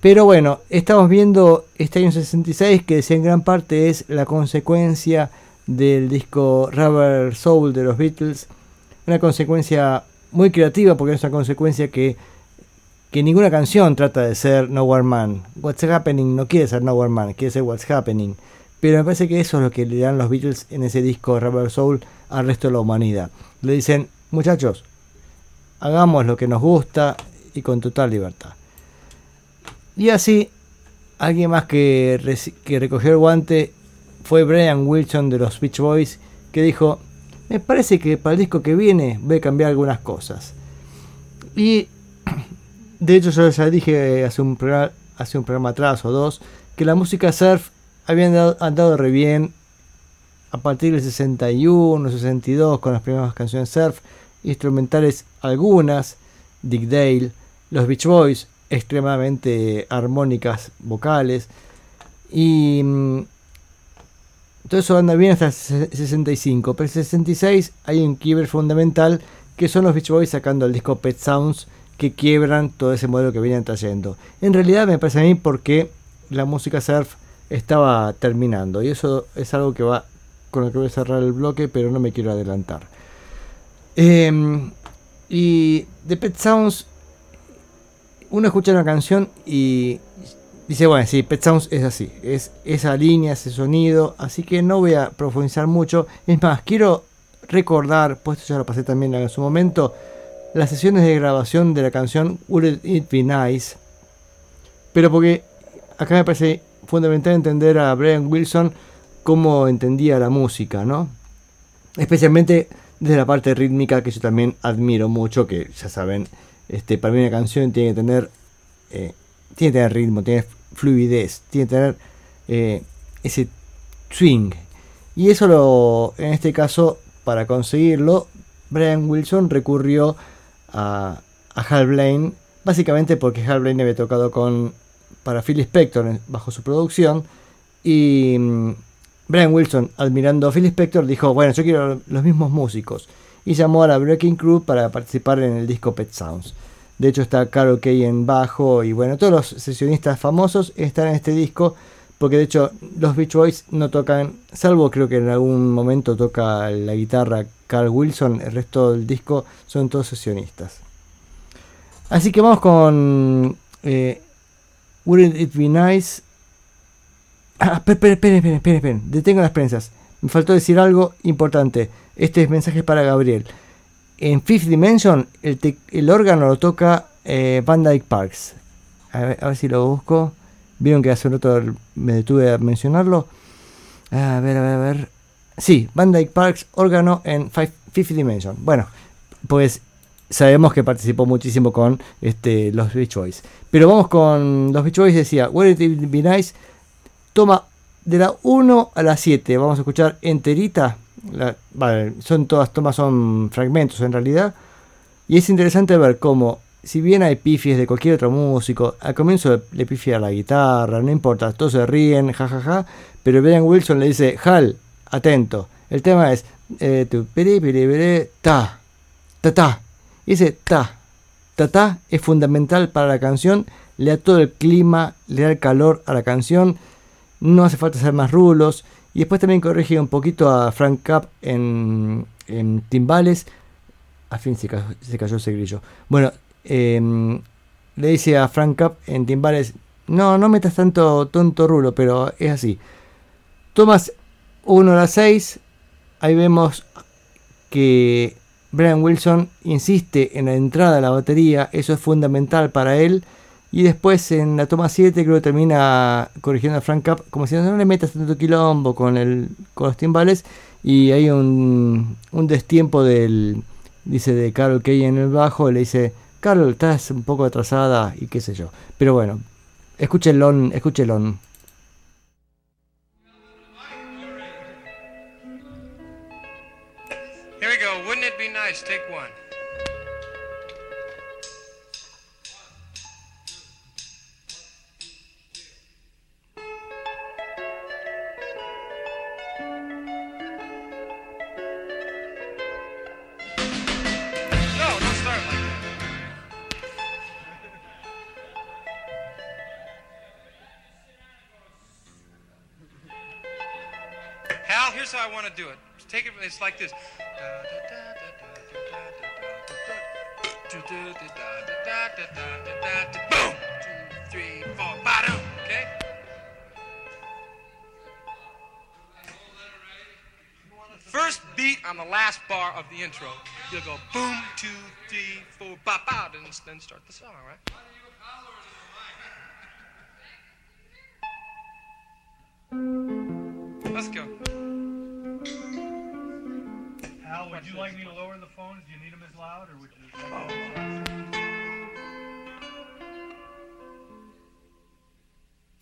Pero bueno estamos viendo este año 66 que en gran parte es la consecuencia del disco Rubber Soul de los Beatles. Una consecuencia muy creativa porque es una consecuencia que, que ninguna canción trata de ser Nowhere Man. What's Happening no quiere ser Nowhere Man, quiere ser What's Happening. Pero me parece que eso es lo que le dan los Beatles en ese disco Rubber Soul al resto de la humanidad. Le dicen, muchachos, hagamos lo que nos gusta y con total libertad. Y así, alguien más que, que recogió el guante fue Brian Wilson de los Beach Boys, que dijo, me parece que para el disco que viene voy a cambiar algunas cosas. Y de hecho yo ya dije hace un, programa, atrás o dos que la música surf había andado, re bien a partir del 61, 62 con las primeras canciones surf, instrumentales algunas, Dick Dale, los Beach Boys, extremadamente armónicas vocales y mm, todo eso anda bien hasta el se- 65, pero el 66 hay un quiebre fundamental que son los Beach Boys sacando el disco Pet Sounds que quiebran todo ese modelo que venían trayendo. En realidad me parece a mí porque la música surf estaba terminando y eso es algo que va con lo que voy a cerrar el bloque, pero no me quiero adelantar. Em, y de Pet Sounds uno escucha una canción y dice, bueno, sí, Pet Sounds es así, es esa línea, ese sonido, así que no voy a profundizar mucho. Es más, quiero recordar, pues esto ya lo pasé también en su momento, las sesiones de grabación de la canción Would It Be Nice, pero porque acá me parece fundamental entender a Brian Wilson cómo entendía la música, ¿no? Especialmente de la parte rítmica que yo también admiro mucho, que ya saben, este, para mí una canción tiene que tener, eh, tiene tener ritmo, tiene fluidez, tiene que tener eh, ese swing. Y eso lo, en este caso, para conseguirlo, Brian Wilson recurrió a, a Hal Blaine, básicamente porque Hal Blaine había tocado con para Phil Spector bajo su producción y mm, Brian Wilson, admirando a Phil Spector, dijo, bueno, yo quiero los mismos músicos y llamó a la Breaking Crew para participar en el disco Pet Sounds. De hecho está Carol Kay en bajo y bueno, todos los sesionistas famosos están en este disco porque de hecho los Beach Boys no tocan, salvo creo que en algún momento toca la guitarra Carl Wilson, el resto del disco son todos sesionistas. Así que vamos con eh, Wouldn't It Be Nice. Ah, esperen, esperen, esperen, esperen, esperen. Detengo las prensas. Me faltó decir algo importante. Este mensaje es para Gabriel. En Fifth Dimension, el, órgano lo toca eh, Van Dyke Parks. A ver si lo busco. Vieron que hace un rato me detuve a mencionarlo. A ver, a ver, a ver. Sí, Van Dyke Parks, órgano en Five- Fifth Dimension. Bueno, pues sabemos que participó muchísimo con este, los Beach Boys. Pero vamos con los Beach Boys. Decía, Wouldn't It Be Nice? Toma de la 1 a la 7. Vamos a escuchar enterita. Vale, son todas tomas, son fragmentos en realidad. Y es interesante ver cómo, si bien hay pifies de cualquier otro músico, al comienzo le pifia la guitarra, no importa, todos se ríen, jajaja. pero Brian Wilson le dice, Hal, atento. El tema es, eh, tu piri, piri, ta, ta, ta. Y ese ta, ta, ta es fundamental para la canción, le da todo el clima, le da el calor a la canción, no hace falta hacer más rulos. Y después también corrige un poquito a Frank Cap en, timbales. Al fin se cayó, se cayó ese grillo. Bueno, em, le dice a Frank Cap en timbales, no, no metas tanto tonto rulo, pero es así. Tomas 1 a las 6, ahí vemos que Brian Wilson insiste en la entrada de la batería, eso es fundamental para él. Y después en la toma 7 creo que termina corrigiendo a Frank Cap como si no le metas tanto quilombo con, el, con los timbales. Y hay un, un destiempo del, dice, de Carol Kay en el bajo. le dice, Carol, estás un poco atrasada y qué sé yo. Pero bueno, escúchenlo, escúchenlo. Here we go. Wouldn't it be nice? Take one. I want to do it. Take it. It's like this. Boom. Two, three, four, bottom. Okay. First beat on the last bar of the intro, you'll go boom, two, three, four, bop out, and then start the song, right? Let's go. Al, would you like me to lower the phones? Do you need them as loud, or would you?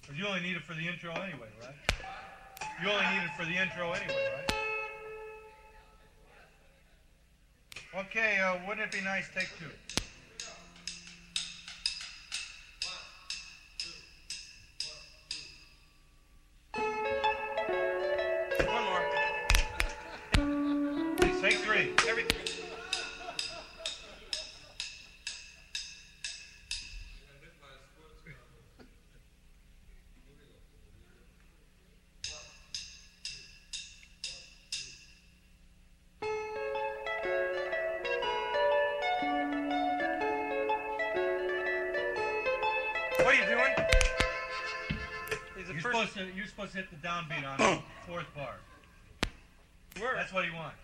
Because you only need it for the intro anyway, right? You only need it for the intro anyway, right? Okay, uh, wouldn't it be nice? Take two. Hit the downbeat on the fourth bar. word? That's what he wants.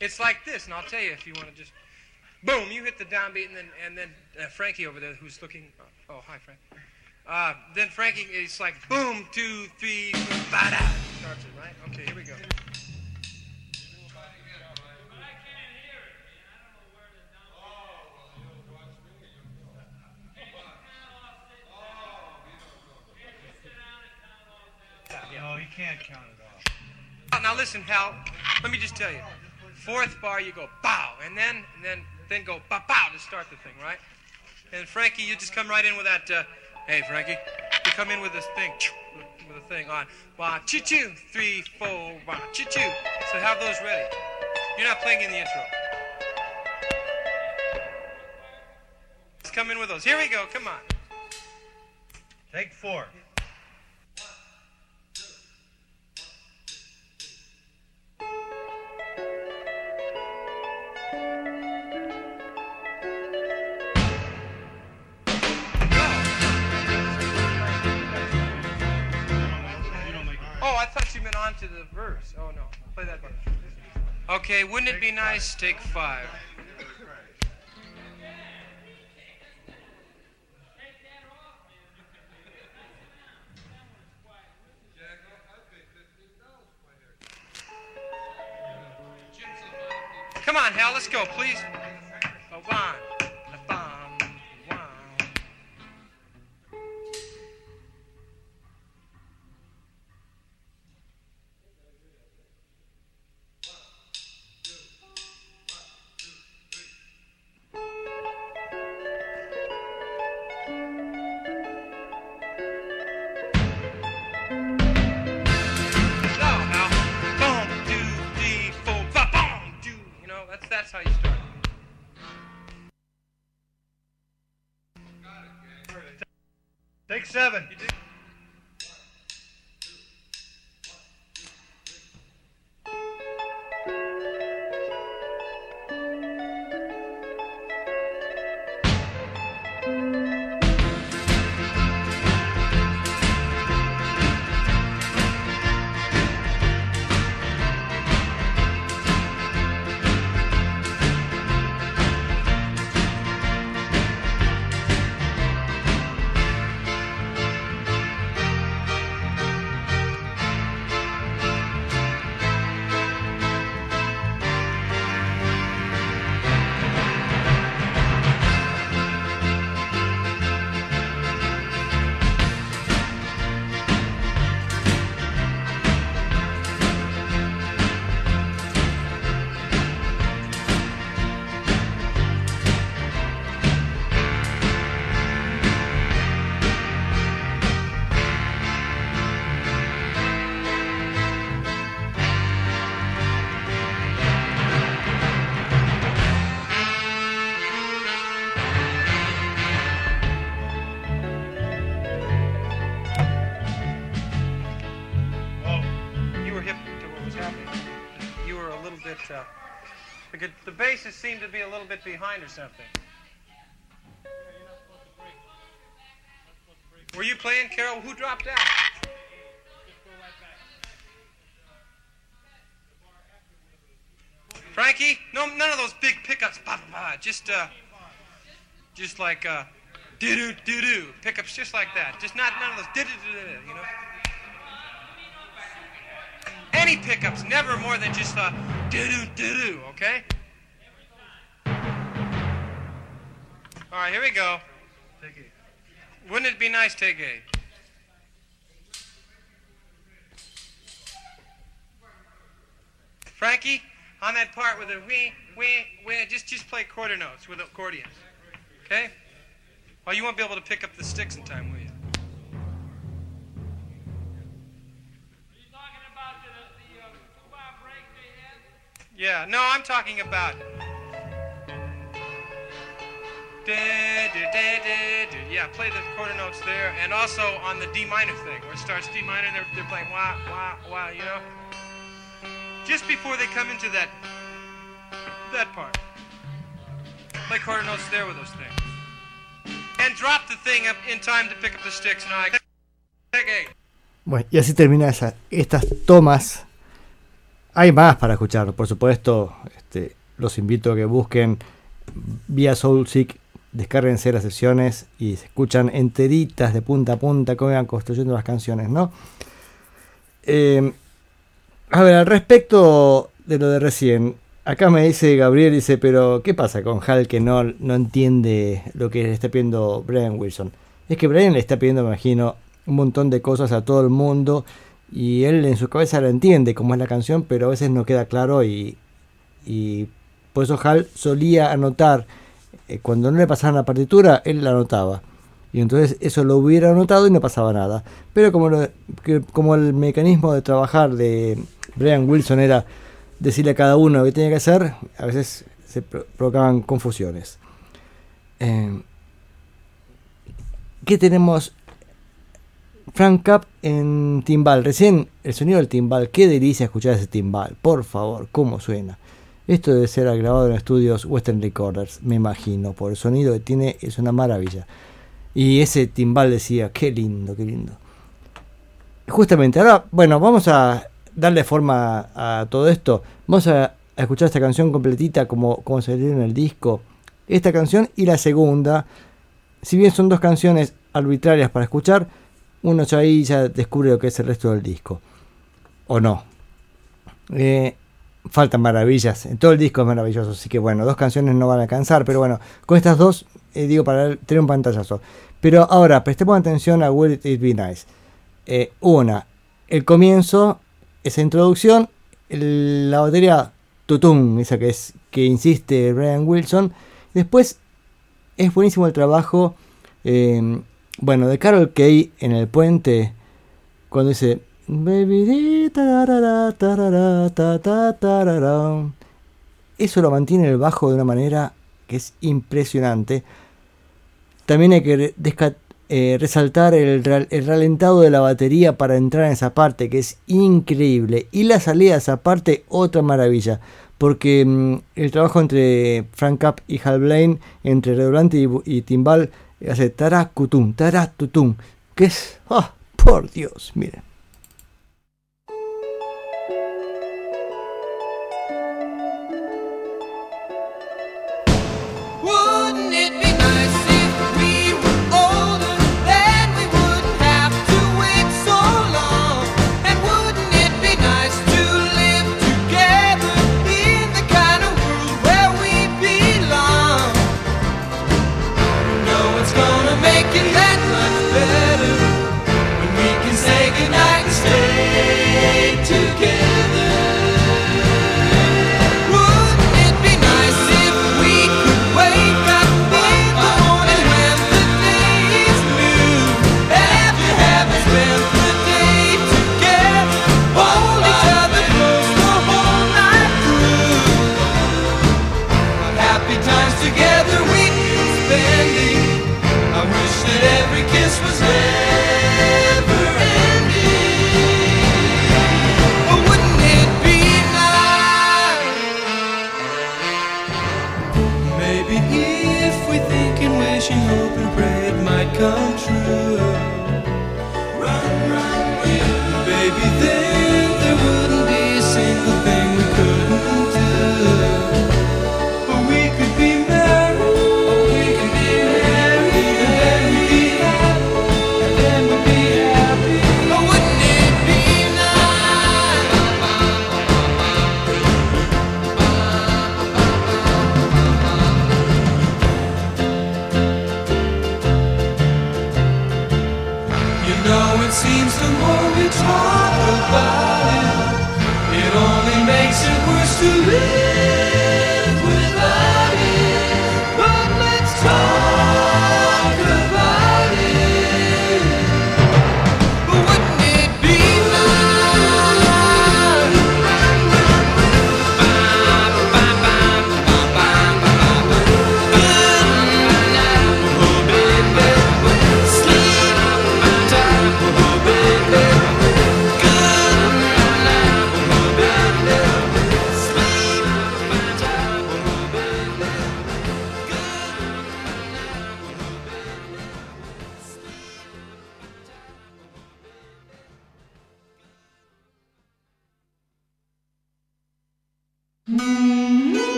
It's like this, and I'll tell you if you want to just boom, you hit the downbeat, and then and then uh, Frankie over there who's looking. Oh, hi, Frank. Uh, then Frankie, it's like boom, two, three, four, ba-da. Starts it right. Okay, here we go. Now. Let me just tell you. Fourth bar, you go bow, and then and then then go bow bow to start the thing, right? And Frankie, you just come right in with that. Uh, hey, Frankie, you come in with this thing, with a thing on. One, two, two, three, four, one, two, two. So have those ready. You're not playing in the intro. Just come in with those. Here we go. Come on. Take four. Okay, wouldn't it be nice? Take five. Come on, Hal, let's go, please. Behind or something. Were you playing, Carol? Who dropped out? Frankie? No, none of those big pickups. Bah, bah, bah. Just, uh, just like, uh, doo doo doo doo pickups, just like that. Just not none of those doo doo doo doo. You know. Any pickups, never more than just uh, doo doo doo doo. Okay. All right, here we go. Take eight. Wouldn't it be nice, take a? Frankie, on that part with the wee, wee, wee, just just play quarter notes with accordions. Okay? Well, you won't be able to pick up the sticks in time, will you? Yeah, no, I'm talking about. Da. Yeah, play the quarter notes there, and also on the D minor thing, where it starts D minor, and they're, they're playing wah, wah, wah, you know? Just before they come into that, that part. Play quarter notes there with those things. And drop the thing up in time to pick up the sticks, and I eight. Bueno, y así termina esa, estas tomas. Hay más para escuchar, por supuesto. Este, los invito a que busquen vía Soulseek, descárguense las sesiones y se escuchan enteritas de punta a punta cómo van construyendo las canciones, ¿no? Eh, a ver, al respecto de lo de recién, acá me dice Gabriel, dice, pero ¿qué pasa con Hal que no, no entiende lo que le está pidiendo Brian Wilson? Es que Brian le está pidiendo, me imagino, un montón de cosas a todo el mundo y él en su cabeza la entiende cómo es la canción, pero a veces no queda claro y, y por eso Hal solía anotar, eh, cuando no le pasaban la partitura, él la anotaba. Y entonces eso lo hubiera anotado y no pasaba nada. Pero como, el mecanismo de trabajar de Brian Wilson era decirle a cada uno lo que tenía que hacer, a veces se pro- provocaban confusiones. Eh, ¿Qué tenemos? Frank Cap en timbal. Recién el sonido del timbal. Qué delicia escuchar ese timbal. Por favor, cómo suena. Esto debe ser grabado en estudios Western Recorders, me imagino. Por el sonido que tiene es una maravilla. Y ese timbal decía, qué lindo, qué lindo. Justamente, ahora, bueno, vamos a darle forma a todo esto. Vamos a, escuchar esta canción completita como, como se lee en el disco. Esta canción y la segunda. Si bien son dos canciones arbitrarias para escuchar, uno ya ahí ya descubre lo que es el resto del disco. O no. Eh, faltan maravillas. En todo el disco es maravilloso. Así que bueno, dos canciones no van a alcanzar. Pero bueno, con estas dos, eh, digo, para tener un pantallazo. Pero ahora, prestemos atención a Will It Be Nice. Eh, una, el comienzo, esa introducción, la batería tutum, esa que es que insiste Brian Wilson. Después es buenísimo el trabajo, eh, bueno, de Carol Kay en el puente, cuando dice Baby tarara, tarara, ta, ta, tarara". Eso lo mantiene el bajo de una manera que es impresionante. También hay que eh, resaltar el, ra- el ralentado de la batería para entrar en esa parte, que es increíble. Y la salida de esa parte, otra maravilla. Porque mm, el trabajo entre Frank Cap y Hal Blaine, entre redoblante y, y timbal, hace taracutum, taratutum. Que es. ¡Ah! Por Dios, miren.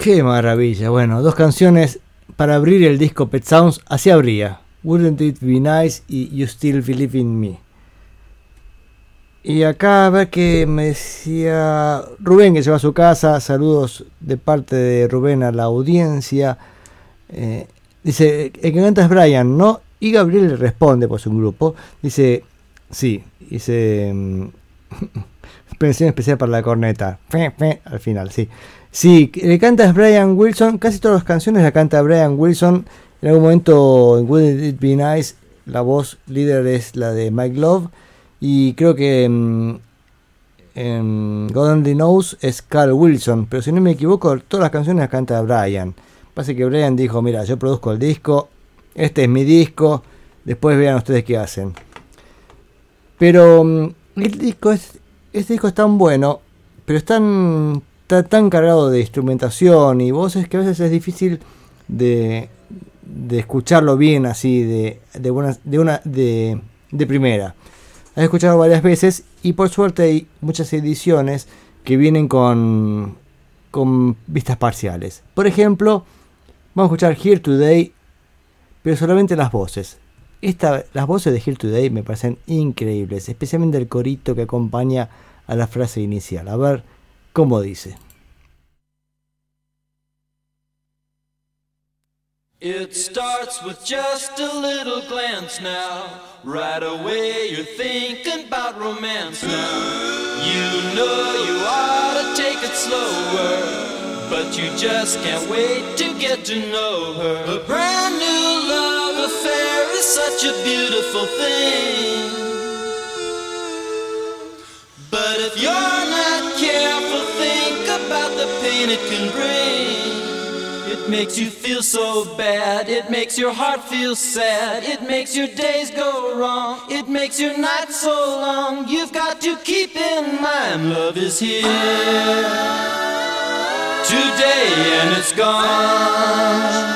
Qué maravilla. Bueno, dos canciones para abrir el disco Pet Sounds. Así abría. Wouldn't It Be Nice y You Still Believe in Me. Y acá a ver que me decía Rubén que se va a su casa. Saludos de parte de Rubén a la audiencia. Eh, dice, el que canta es Brian, ¿no? Y Gabriel le responde por su grupo. Dice, sí. Dice, mm, pensión especial para la corneta. Al final, sí. Sí, que canta Brian Wilson. Casi todas las canciones la canta Brian Wilson. En algún momento en Wouldn't It Be Nice la voz líder es la de Mike Love. Y creo que mm, en God Only Knows es Carl Wilson. Pero si no me equivoco, todas las canciones las canta Brian. Pasa que Brian dijo, mira, yo produzco el disco. Este es mi disco. Después vean ustedes qué hacen. Pero mm, el disco es, este disco es tan bueno, pero es tan, está tan cargado de instrumentación y voces que a veces es difícil de, escucharlo bien así, de, una, de, primera. He escuchado varias veces y por suerte hay muchas ediciones que vienen con, con vistas parciales. Por ejemplo, vamos a escuchar Here Today, pero solamente las voces. Esta, las voces de Here Today me parecen increíbles, especialmente el corito que acompaña a la frase inicial. A ver cómo dice. It starts with just a little glance now. Right away you're thinking about romance now. You know you ought to take it slower, but you just can't wait to get to know her. A brand new love affair is such a beautiful thing. But if you're not the pain it can bring. It makes you feel so bad. It makes your heart feel sad. It makes your days go wrong. It makes your nights so long. You've got to keep in mind love is here today and it's gone.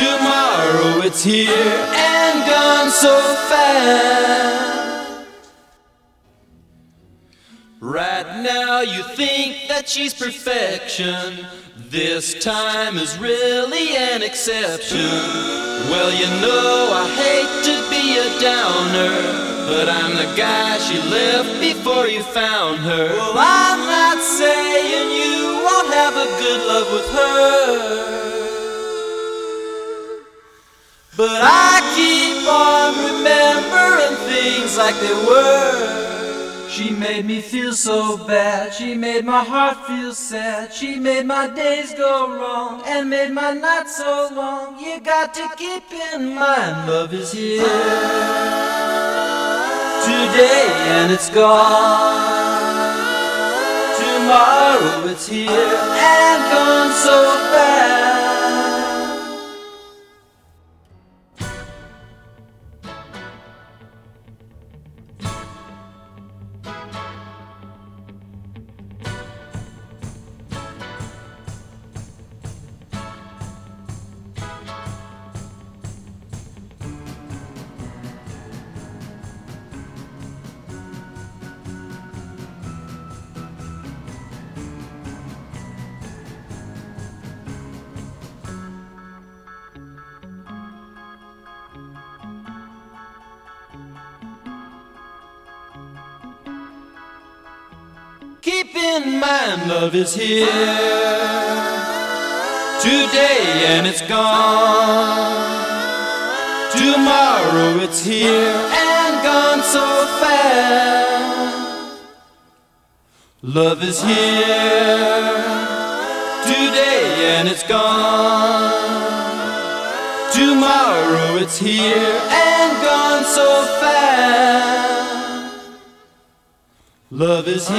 Tomorrow it's here and gone so fast. Right now you think that she's perfection. This time is really an exception. Well, you know I hate to be a downer, but I'm the guy she left before you found her. Well, I'm not saying you won't have a good love with her. But I keep on remembering things like they were. She made me feel so bad. She made my heart feel sad. She made my days go wrong and made my nights so long. You got to keep in mind love is here today and it's gone. Tomorrow it's here and gone so fast. Keep in mind love is here today and it's gone. Tomorrow it's here and gone so fast. Love is here today and it's gone. Tomorrow it's here and gone so fast. Love is here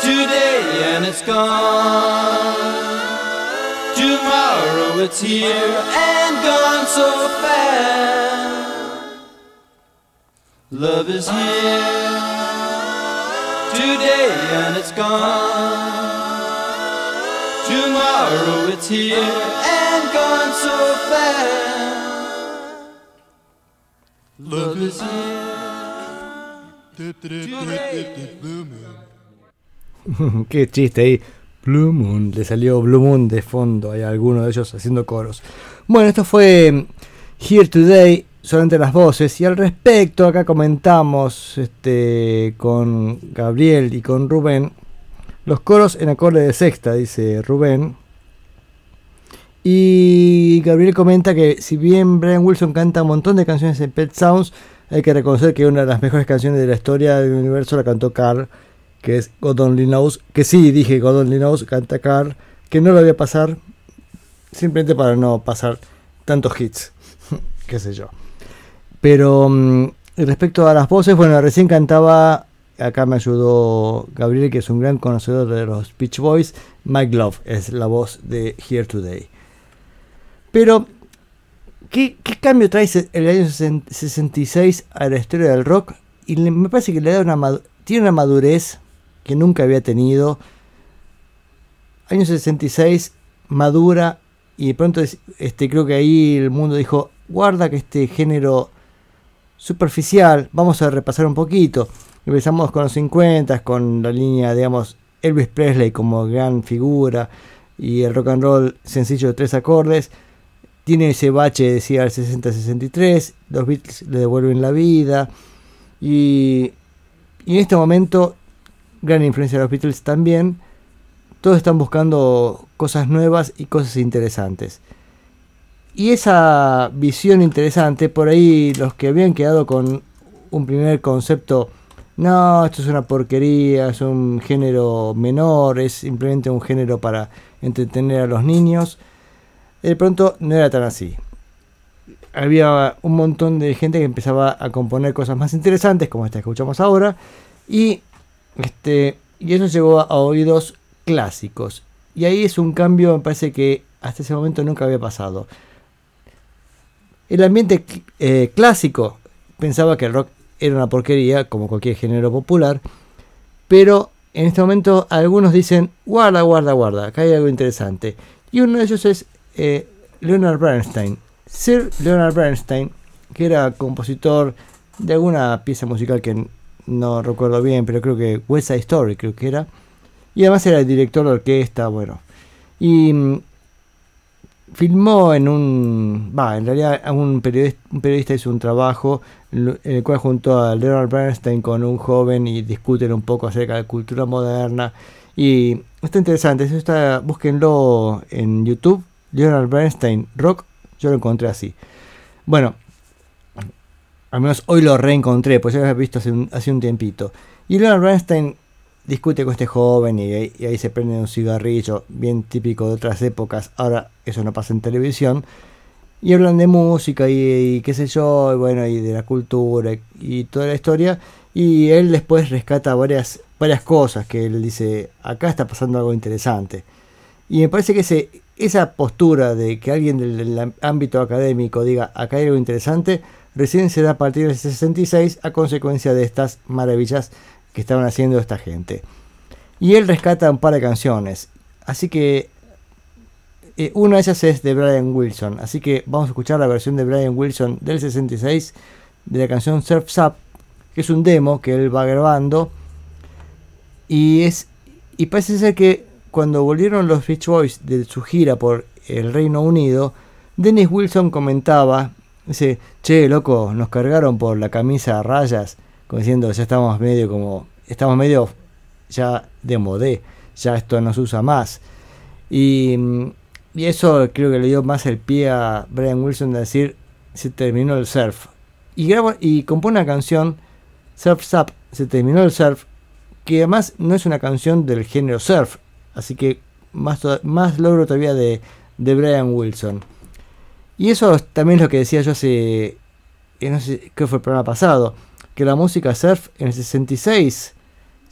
today and it's gone. Tomorrow it's here and gone so fast. Love is here today and it's gone. Tomorrow it's here and gone so fast. Love is here. Qué chiste ahí. Blue Moon. Le salió Blue Moon de fondo. Hay alguno de ellos haciendo coros. Bueno, esto fue Here Today, solamente las voces. Y al respecto, acá comentamos este, con Gabriel y con Rubén. Los coros en acorde de sexta, dice Rubén. Y Gabriel comenta que si bien Brian Wilson canta un montón de canciones en Pet Sounds, hay que reconocer que una de las mejores canciones de la historia del universo la cantó Carl, que es God Only Knows, que sí, dije God Only Knows, canta Carl, que no lo voy a pasar, simplemente para no pasar tantos hits, qué sé yo. Pero mm, respecto a las voces, bueno, recién cantaba, acá me ayudó Gabriel, que es un gran conocedor de los Beach Boys, Mike Love es la voz de Here Today. Pero, ¿qué, cambio trae el año 66 a la historia del rock? Y me parece que le da una tiene una madurez que nunca había tenido. Año 66, madura, y de pronto es- este, creo que ahí el mundo dijo, guarda que este género superficial, vamos a repasar un poquito. Empezamos con los 50, con la línea, digamos, Elvis Presley como gran figura y el rock and roll sencillo de tres acordes. Tiene ese bache, decía, el 60-63, los Beatles le devuelven la vida y, y en este momento, gran influencia de los Beatles también, todos están buscando cosas nuevas y cosas interesantes. Y esa visión interesante, por ahí los que habían quedado con un primer concepto, no, esto es una porquería, es un género menor, es simplemente un género para entretener a los niños, de pronto no era tan así. Había un montón de gente que empezaba a componer cosas más interesantes, como esta que escuchamos ahora, y, este, y eso llegó a oídos clásicos. Y ahí es un cambio, me parece que hasta ese momento nunca había pasado. El ambiente eh, clásico pensaba que el rock era una porquería, como cualquier género popular, pero en este momento algunos dicen, guarda, guarda, guarda, acá hay algo interesante. Y uno de ellos es eh, Leonard Bernstein. Sir Leonard Bernstein, que era compositor de alguna pieza musical que no recuerdo bien, pero creo que West Side Story creo que era. Y además era el director de orquesta, bueno. Y mm, filmó en un... Va, en realidad un periodista, un hizo un trabajo en el cual junto a Leonard Bernstein con un joven y discuten un poco acerca de cultura moderna. Y está interesante, eso está, búsquenlo en YouTube, Leonard Bernstein Rock, yo lo encontré así. Bueno, al menos hoy lo reencontré, pues ya lo había visto hace un, hace tiempito. Y Leonard Bernstein discute con este joven y, ahí- se prende un cigarrillo, bien típico de otras épocas. Ahora eso no pasa en televisión. Y hablan de música y, qué sé yo, y bueno, y de la cultura y, y toda la historia. Y él después rescata varias, varias cosas que él dice, acá está pasando algo interesante. Y me parece que ese, esa postura de que alguien del, ámbito académico diga, acá hay algo interesante, recién se da a partir del 66 a consecuencia de estas maravillas que estaban haciendo esta gente. Y él rescata un par de canciones. Así que eh, una de ellas es de Brian Wilson. Así que vamos a escuchar la versión de Brian Wilson del 66 de la canción Surf's Up, que es un demo que él va grabando. Y es y parece ser que cuando volvieron los Beach Boys de su gira por el Reino Unido, Dennis Wilson comentaba, dice, che, loco, nos cargaron por la camisa a rayas, como diciendo, ya estamos medio como, estamos medio ya de modé, ya esto no se usa más. Y, eso creo que le dio más el pie a Brian Wilson de decir, se terminó el surf. Y, graba, y compone una canción, Surf's Up, se terminó el surf, que además no es una canción del género surf, así que más, más logro todavía de, de Brian Wilson. Y eso también es lo que decía yo hace, eh, no sé qué fue el programa pasado, que la música surf en el 66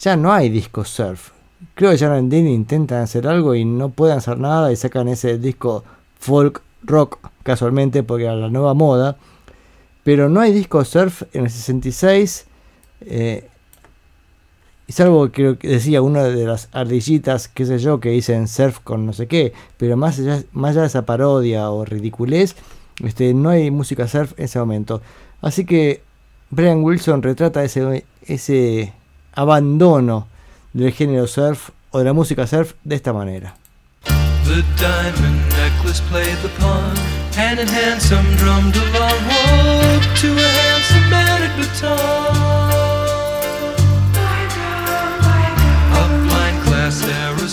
ya no hay discos surf. Creo que en Disney intentan hacer algo y no pueden hacer nada y sacan ese disco folk rock casualmente porque era la nueva moda. Pero no hay disco surf en el 66. Eh, y salvo que decía una de las ardillitas, qué sé yo, que dicen surf con no sé qué. Pero más allá, más allá de esa parodia o ridiculez, este, no hay música surf en ese momento. Así que Brian Wilson retrata ese, ese abandono del género surf o de la música surf de esta manera.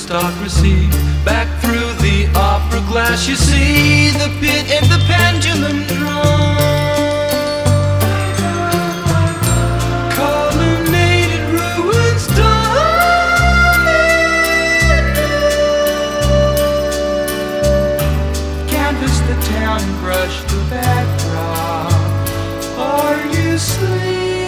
Aristocracy. Back through the opera glass, you see the pit and the pendulum drum. Brush the backdrop. Are you sleeping?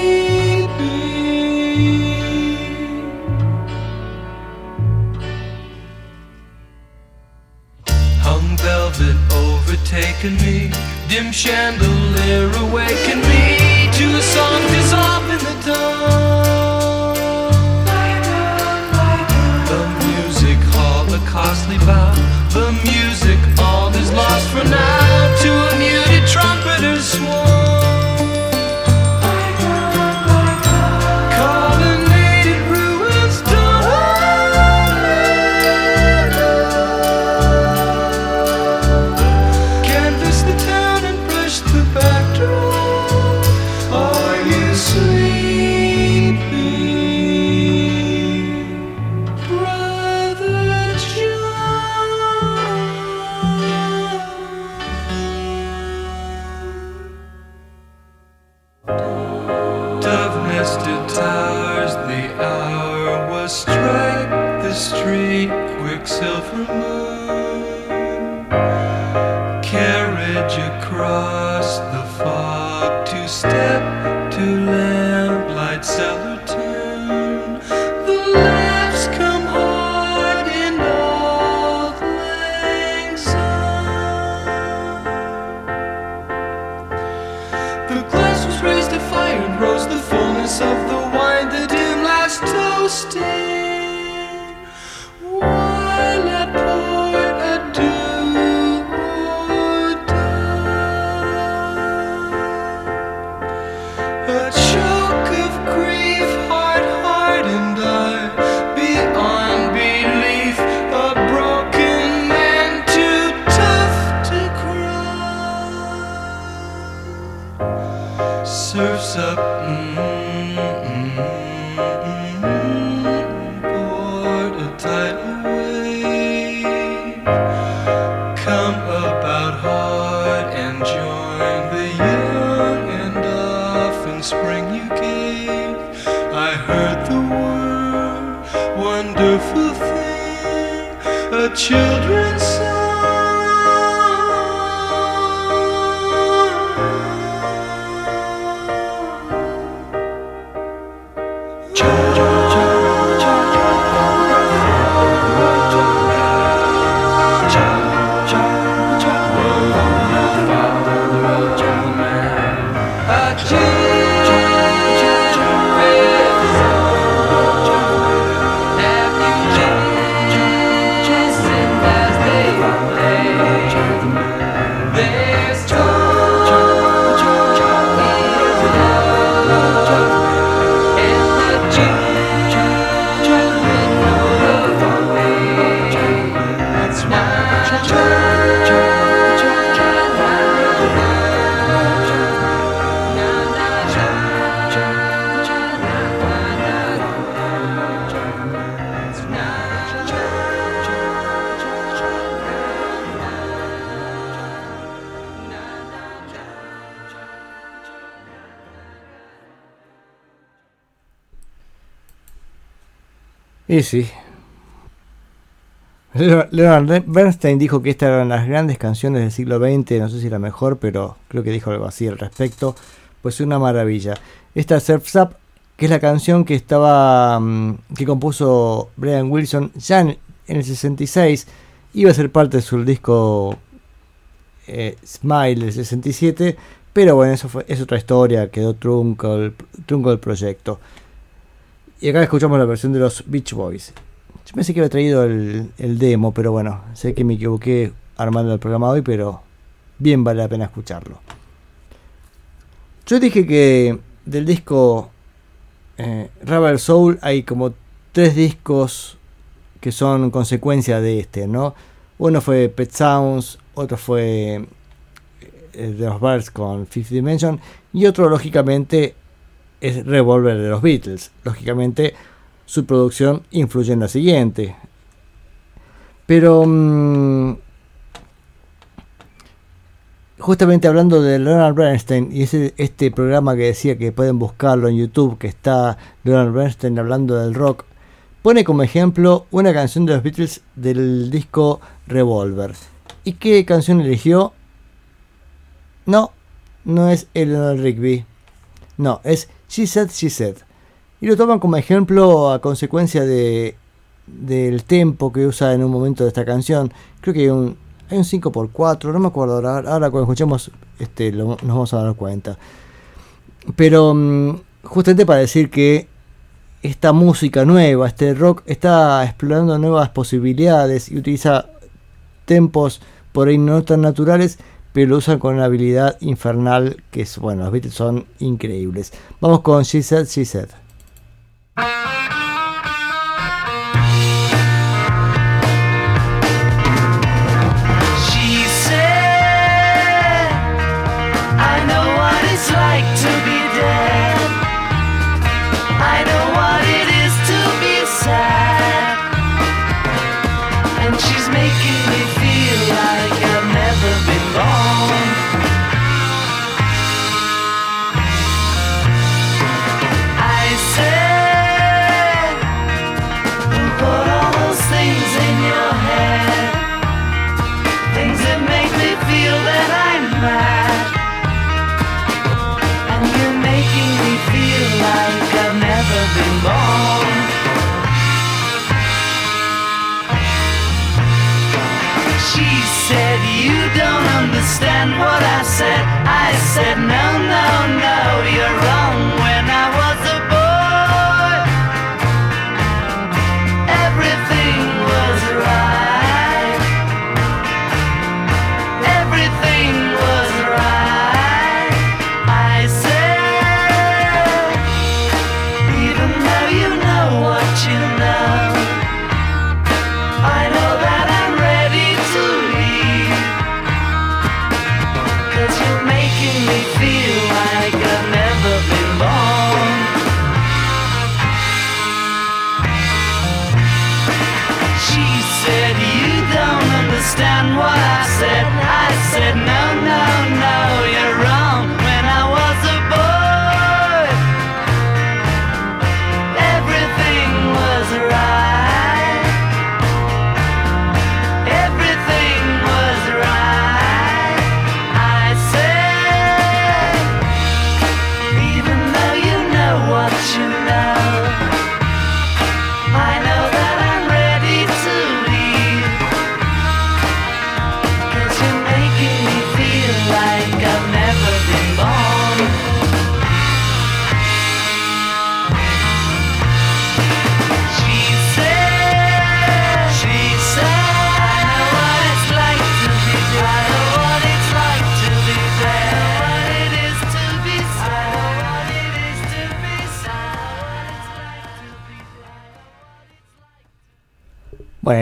Velvet overtaken me, dim chandelier awakened me to a song dissolved in the dawn. The music hall, a costly bow. The music all is lost for now to a muted trumpeter's swan. Y sí. Leo- Leonard Bernstein dijo que estas eran las grandes canciones del siglo XX, no sé si la mejor, pero creo que dijo algo así al respecto. Pues una maravilla. Esta Surf's Up, que es la canción que estaba mm, que compuso Brian Wilson ya en, en el 66, iba a ser parte de su disco eh, Smile del 67, pero bueno, eso fue, es otra historia, quedó trunco trunco el proyecto. Y acá escuchamos la versión de los Beach Boys. Yo pensé que había traído el, demo, pero bueno, sé que me equivoqué armando el programa hoy, pero bien vale la pena escucharlo. Yo dije que del disco eh, Rebel Soul hay como tres discos que son consecuencia de este, ¿no? Uno fue Pet Sounds, otro fue eh, los Birds con Fifth Dimension y otro lógicamente es Revolver de los Beatles. Lógicamente su producción influye en la siguiente. Pero mm, justamente hablando de Leonard Bernstein y ese, este programa que decía que pueden buscarlo en YouTube, que está Leonard Bernstein hablando del rock, pone como ejemplo una canción de los Beatles del disco Revolver. ¿Y qué canción eligió? No, no es Eleanor Rigby. No, es She Said, She Said. Y lo toman como ejemplo a consecuencia de del tempo que usa en un momento de esta canción. Creo que hay un, hay un 5x4, no me acuerdo ahora, ahora cuando escuchemos este, nos vamos a dar cuenta. Pero mm, justamente para decir que esta música nueva, este rock, está explorando nuevas posibilidades y utiliza tempos por ahí no tan naturales, pero lo usan con una habilidad infernal que es, bueno, los Beatles son increíbles. Vamos con She Said, She Said. Like to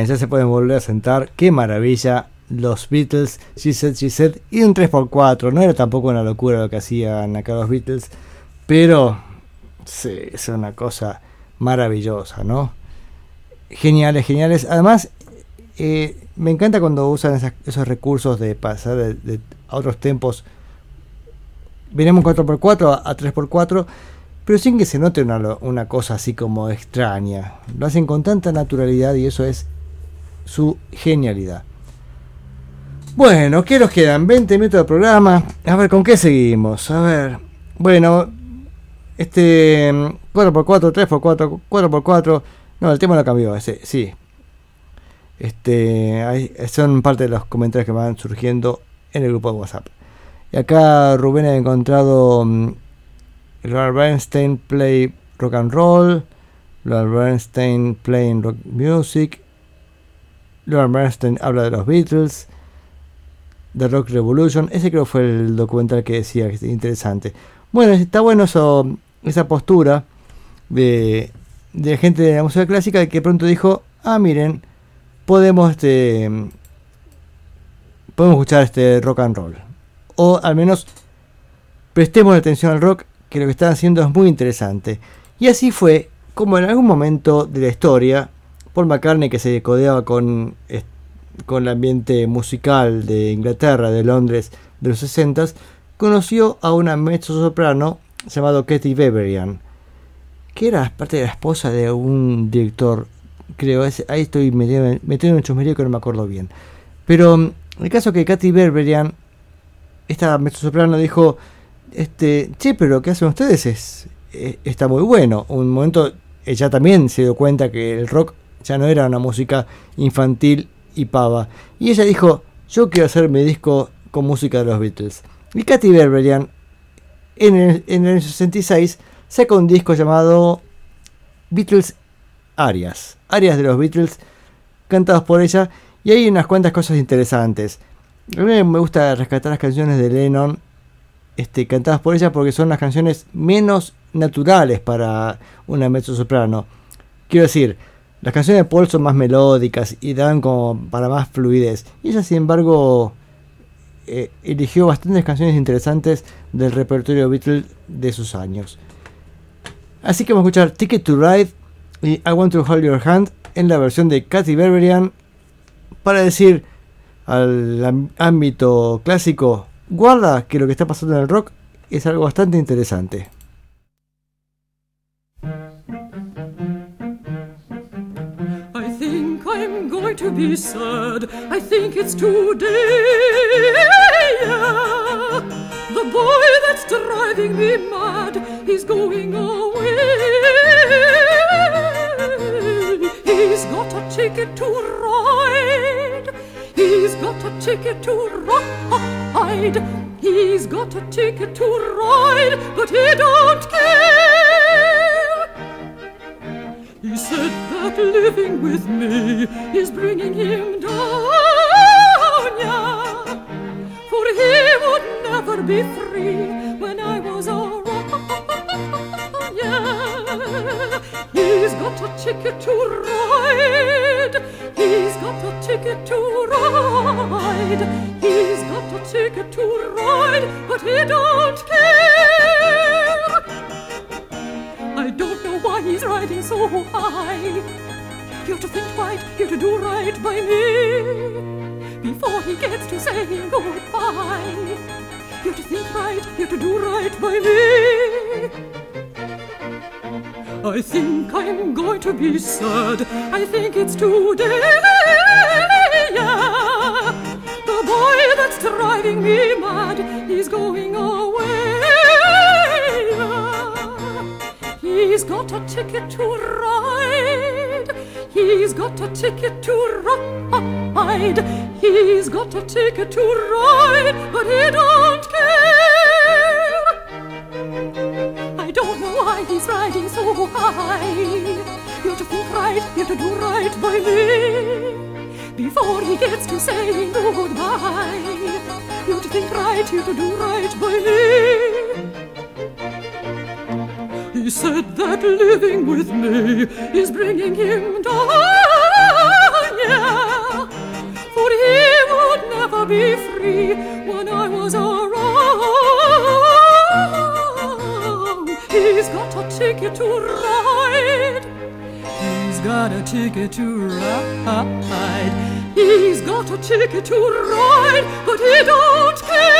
Ya se pueden volver a sentar. Qué maravilla. Los Beatles, She Said, She Said. Y un 3x4. No era tampoco una locura lo que hacían acá los Beatles. Pero sí, es una cosa maravillosa, ¿no? Geniales, geniales. Además, eh, me encanta cuando usan esos recursos de pasar a otros tempos. Venimos 4x4 a, a 3x4. Pero sin que se note una, una cosa así como extraña. Lo hacen con tanta naturalidad y eso es su genialidad. Bueno, ¿qué nos quedan? 20 minutos de programa. A ver, ¿con qué seguimos? A ver. Bueno, este mm, 4x4, 3x4, 4x4. No, el tema lo cambió, ese, sí. Este, ahí- son parte de los comentarios que van surgiendo en el grupo de WhatsApp. Y acá Rubén ha encontrado mm, Leonard Bernstein play rock and roll. Leonard Bernstein playing rock music. Leonard Bernstein habla de los Beatles. The Rock Revolution. Ese creo fue el documental que decía que es interesante. Bueno, está bueno eso, esa postura de, de gente de la música clásica que pronto dijo ah, miren, podemos, este, podemos escuchar este rock and roll. O al menos prestemos atención al rock, que lo que están haciendo es muy interesante. Y así fue como en algún momento de la historia, Paul McCartney, que se codeaba con, es- con el ambiente musical de Inglaterra, de Londres, de los 60 conoció a una mezzo-soprano llamado Katie Beverian, que era parte de la esposa de un director, creo, ese- ahí estoy metido en un chusmerío que no me acuerdo bien. Pero mm, el caso que Katy Berberian, esta mezzosoprano, dijo, este, che, pero lo que hacen ustedes es, eh, está muy bueno. Un momento ella también se dio cuenta que el rock ya no era una música infantil y pava. Y ella dijo, yo quiero hacer mi disco con música de los Beatles. Y Katy Berberian, en el, en el 66, saca un disco llamado Beatles Arias. Arias de los Beatles, cantados por ella. Y hay unas cuantas cosas interesantes. A mí me gusta rescatar las canciones de Lennon este, cantadas por ella porque son las canciones menos naturales para una mezzosoprano. Quiero decir, las canciones de Paul son más melódicas y dan como para más fluidez. Y ella, sin embargo, eh, eligió bastantes canciones interesantes del repertorio Beatles de sus años. Así que vamos a escuchar Ticket to Ride y I Want to Hold Your Hand en la versión de Katy Berberian para decir al ámbito clásico, guarda que lo que está pasando en el rock es algo bastante interesante. To be sad. I think it's today. The boy that's driving me mad, he's going away. He's got a ticket to ride. He's got a ticket to ride. He's got a ticket to ride, but he don't care. He said that living with me is bringing him down, yeah. For he would never be free when I was around, yeah. He's got a ticket to ride. He's got a ticket to ride. He's got a ticket to ride, but he don't care. Why he's riding so high. You're to think right, you're to do right by me before he gets to saying goodbye. You're to think right, you're to do right by me. I think I'm going to be sad. I think it's today. Yeah. The boy that's driving me mad, he's going away. He's got a ticket to ride. He's got a ticket to ride. He's got a ticket to ride, but he don't care. I don't know why he's riding so high. You're to think right, you're to do right by me. Before he gets to saying goodbye. You're to think right, you're to do right by me. He said that living with me is bringing him down, yeah. For he would never be free when I was around. He's got a ticket to ride. He's got a ticket to ride. He's got a ticket to ride, but he don't care.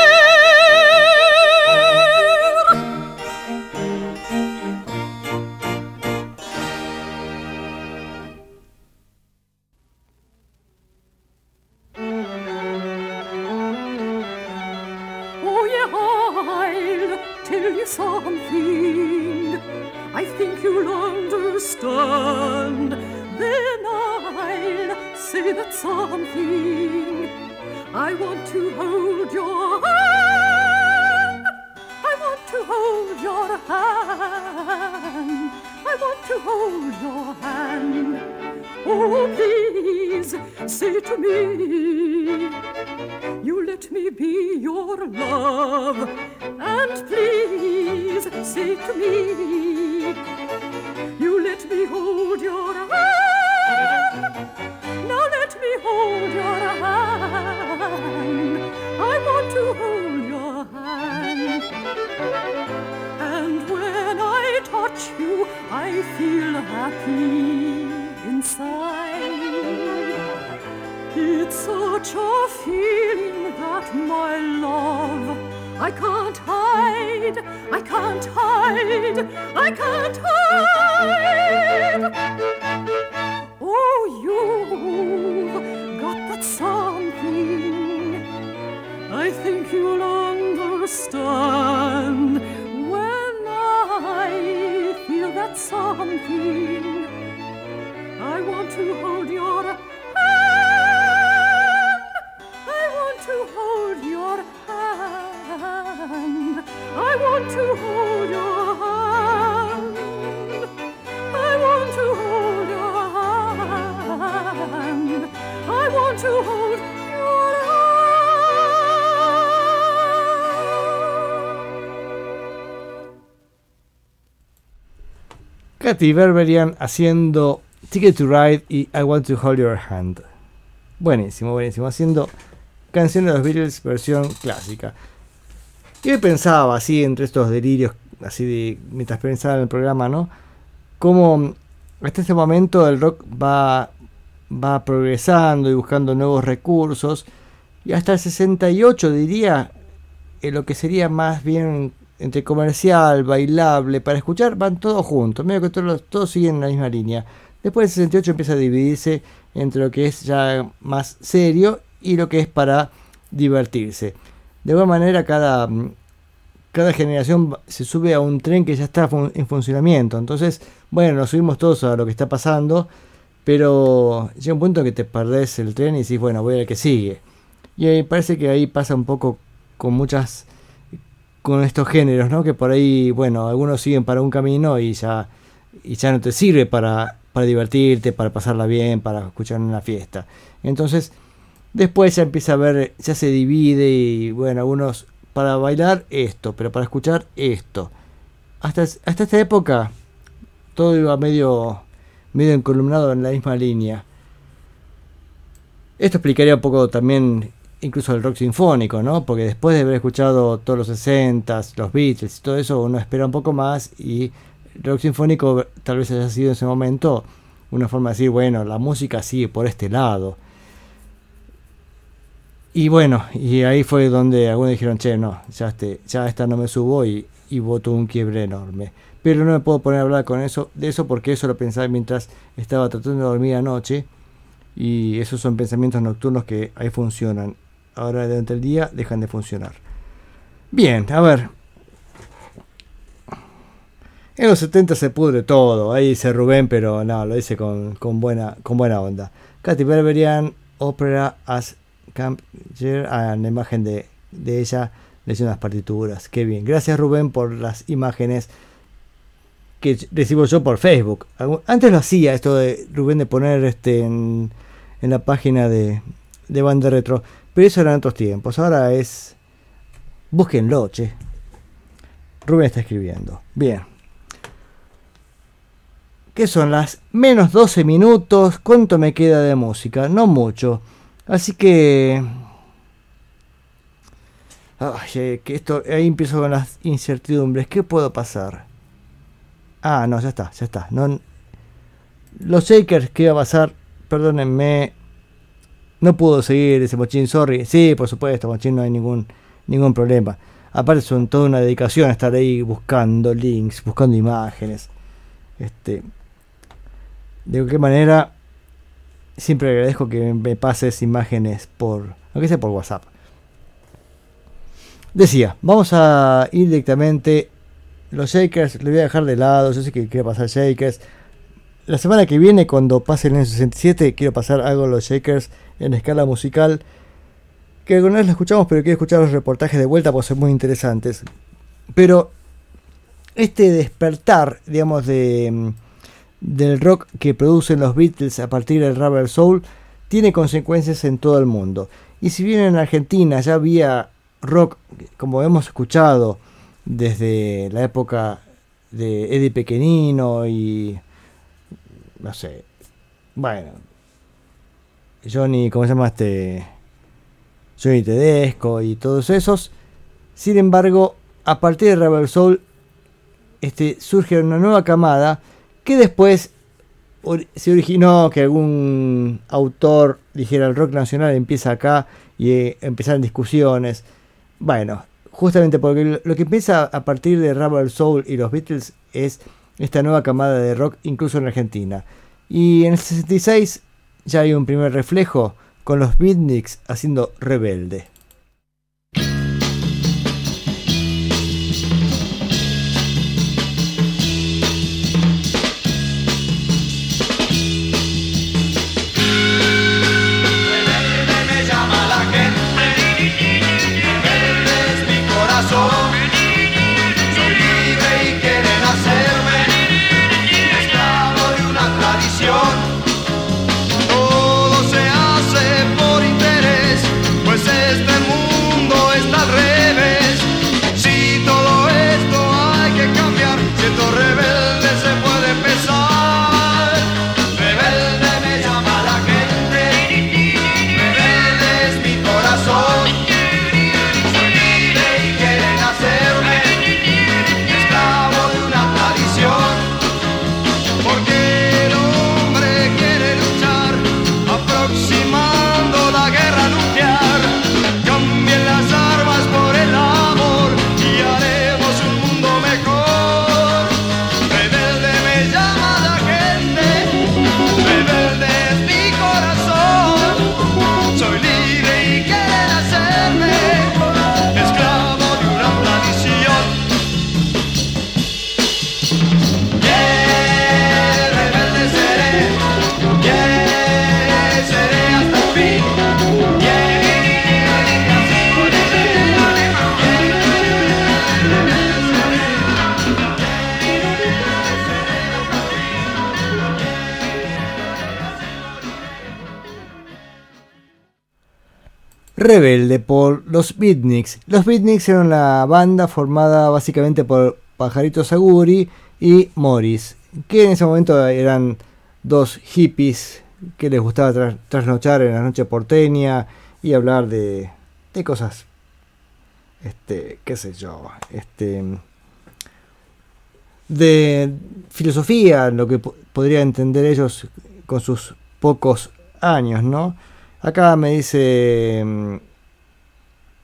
hold your hand. Oh, please say to me, you let me be your love. And please say to me, you let me hold your hand. Now let me hold your hand. I want to hold your hand. And when I touch you, I feel happy inside. It's such a feeling that my love I can't hide, I can't hide, I can't hide. Oh, you've got that something. I think you'll understand something. I want to hold your hand. I want to hold your hand. I want to hold your hand. I want to hold your hand. I want to hold Katy Berberian haciendo Ticket to Ride y I Want to Hold Your Hand. Buenísimo, buenísimo. Haciendo canciones de los Beatles versión clásica. Y pensaba así entre estos delirios, así de mientras pensaba en el programa, ¿no? Cómo hasta este momento el rock va, va progresando y buscando nuevos recursos. Y hasta el 68 diría en lo que sería más bien entre comercial, bailable, para escuchar, van todos juntos, medio que todos, todos siguen la misma línea. Después del 68 empieza a dividirse entre lo que es ya más serio y lo que es para divertirse. De alguna manera cada, cada generación se sube a un tren que ya está en funcionamiento. Entonces, bueno, nos subimos todos a lo que está pasando, pero llega un punto que te perdés el tren y decís, bueno, voy al que sigue. Y ahí parece que ahí pasa un poco con muchas con estos géneros, ¿no? Que por ahí, bueno, algunos siguen para un camino y ya, y ya no te sirve para, para divertirte, para pasarla bien, para escuchar una fiesta. Entonces, después ya empieza a ver, ya se divide y, bueno, algunos para bailar esto, pero para escuchar esto. Hasta, hasta esta época, todo iba medio, medio encolumnado en la misma línea. Esto explicaría un poco también incluso el rock sinfónico, ¿no? Porque después de haber escuchado todos los 60s, los Beatles y todo eso, uno espera un poco más y el rock sinfónico tal vez haya sido en ese momento una forma de decir, bueno, la música sigue por este lado. Y bueno, y ahí fue donde algunos dijeron, che, no, ya, este, ya esta no me subo y, y voto un quiebre enorme. Pero no me puedo poner a hablar con eso, de eso porque eso lo pensaba mientras estaba tratando de dormir anoche. Y esos son pensamientos nocturnos que ahí funcionan. Ahora durante el día dejan de funcionar. Bien, a ver. En los 70 se pudre todo. Ahí dice Rubén, pero no, lo dice con, buena, con buena onda. Katy Berberian, Opera as Camp ah, la imagen de, de ella leyendo las partituras. Qué bien. Gracias Rubén por las imágenes que recibo yo por Facebook. Antes lo hacía esto de Rubén de poner este en, en la página de, de Banda Retro. Pero eso eran otros tiempos. Ahora es. Búsquenlo, che. Rubén está escribiendo. Bien. ¿Qué son las menos 12 minutos? ¿Cuánto me queda de música? No mucho. Así que. Ay, eh, que esto. Ahí empiezo con las incertidumbres. ¿Qué puedo pasar? Ah, no, ya está, ya está. No, los Shakers, ¿qué iba a pasar? Perdónenme. No pudo seguir ese mochín, sorry. Sí, por supuesto, mochín no hay ningún, ningún problema. Aparte son toda una dedicación estar ahí buscando links, buscando imágenes. Este, de cualquier manera, siempre agradezco que me pases imágenes por, aunque sea por WhatsApp. Decía, vamos a ir directamente. Los Shakers, le voy a dejar de lado. Yo sé que quiero pasar Shakers. La semana que viene, cuando pase el año 67, quiero pasar algo de los Shakers en escala musical. Que alguna vez lo escuchamos, pero quiero escuchar los reportajes de vuelta porque son muy interesantes. Pero este despertar, digamos, de, mm, del rock que producen los Beatles a partir del Rubber Soul tiene consecuencias en todo el mundo. Y si bien en Argentina ya había rock, como hemos escuchado desde la época de Eddie Pequeñino y no sé, bueno, Johnny, ¿cómo se llama este? Johnny Tedesco y todos esos. Sin embargo, a partir de Rebel Soul este, surge una nueva camada que después se originó que algún autor dijera el rock nacional empieza acá y eh, empezaron discusiones. Bueno, justamente porque lo- que empieza a partir de Rubber Soul y los Beatles es esta nueva camada de rock incluso en Argentina. Y en el 66 ya hay un primer reflejo con los Beatniks haciendo Rebelde. Rebelde por los Beatniks. Los Beatniks eran una banda formada básicamente por Pajarito Saguri y Morris, que en ese momento eran dos hippies que les gustaba tras- trasnochar en la noche porteña y hablar de, de cosas, este, qué sé yo, este, de filosofía, lo que po- podría entender ellos con sus pocos años, ¿no? Acá me dice mm,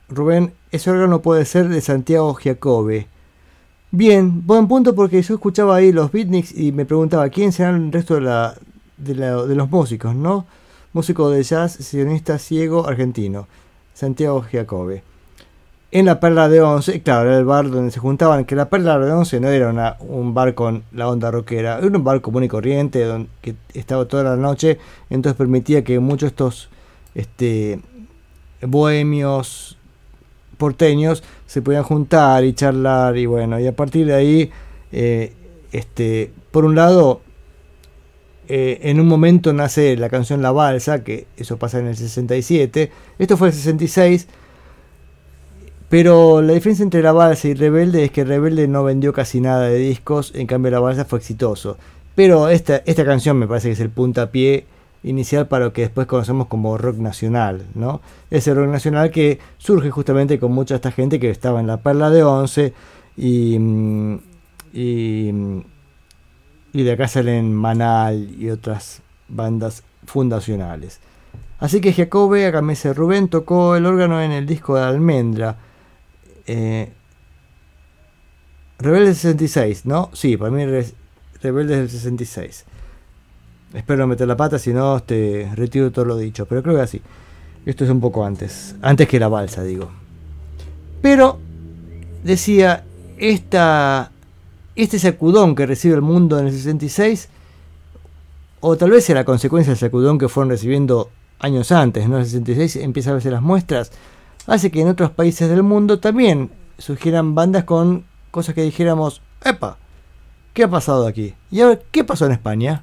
Rubén, ese órgano puede ser de Santiago Giacobbe. Bien, buen punto porque yo escuchaba ahí los beatniks y me preguntaba quién serán el resto de, los músicos, ¿no? Músico de jazz, sionista ciego argentino, Santiago Giacobbe. En la Perla de Once, claro, era el bar donde se juntaban, que la Perla de Once no era un bar con la onda rockera, era un bar común y corriente, donde, que estaba toda la noche, entonces permitía que muchos estos este, bohemios porteños se podían juntar y charlar y bueno, y a partir de ahí, eh, este, por un lado, eh, en un momento nace la canción La Balsa, que eso pasa en el 67, esto fue el 66, pero la diferencia entre La Balsa y Rebelde es que Rebelde no vendió casi nada de discos, en cambio La Balsa fue exitoso. Pero esta, esta canción me parece que es el puntapié inicial para lo que después conocemos como rock nacional, ¿no? Ese rock nacional que surge justamente con mucha esta gente que estaba en la Perla de Once y, mm, y, mm, y de acá salen Manal y otras bandas fundacionales. Así que Jacobe, acá me dice Rubén, tocó el órgano en el disco de Almendra. Eh, Rebelde 66, ¿no? Sí, para mí Re- Rebelde del 66. Espero meter la pata, si no te retiro todo lo dicho. Pero creo que así. Esto es un poco antes. Antes que la balsa, digo. Pero, decía, esta, este sacudón que recibe el mundo en el 66, o tal vez sea la consecuencia del sacudón que fueron recibiendo años antes, ¿no? En el 66 empieza a verse las muestras, hace que en otros países del mundo también surgieran bandas con cosas que dijéramos, ¡epa! ¿Qué ha pasado aquí? ¿Y ahora qué pasó en España?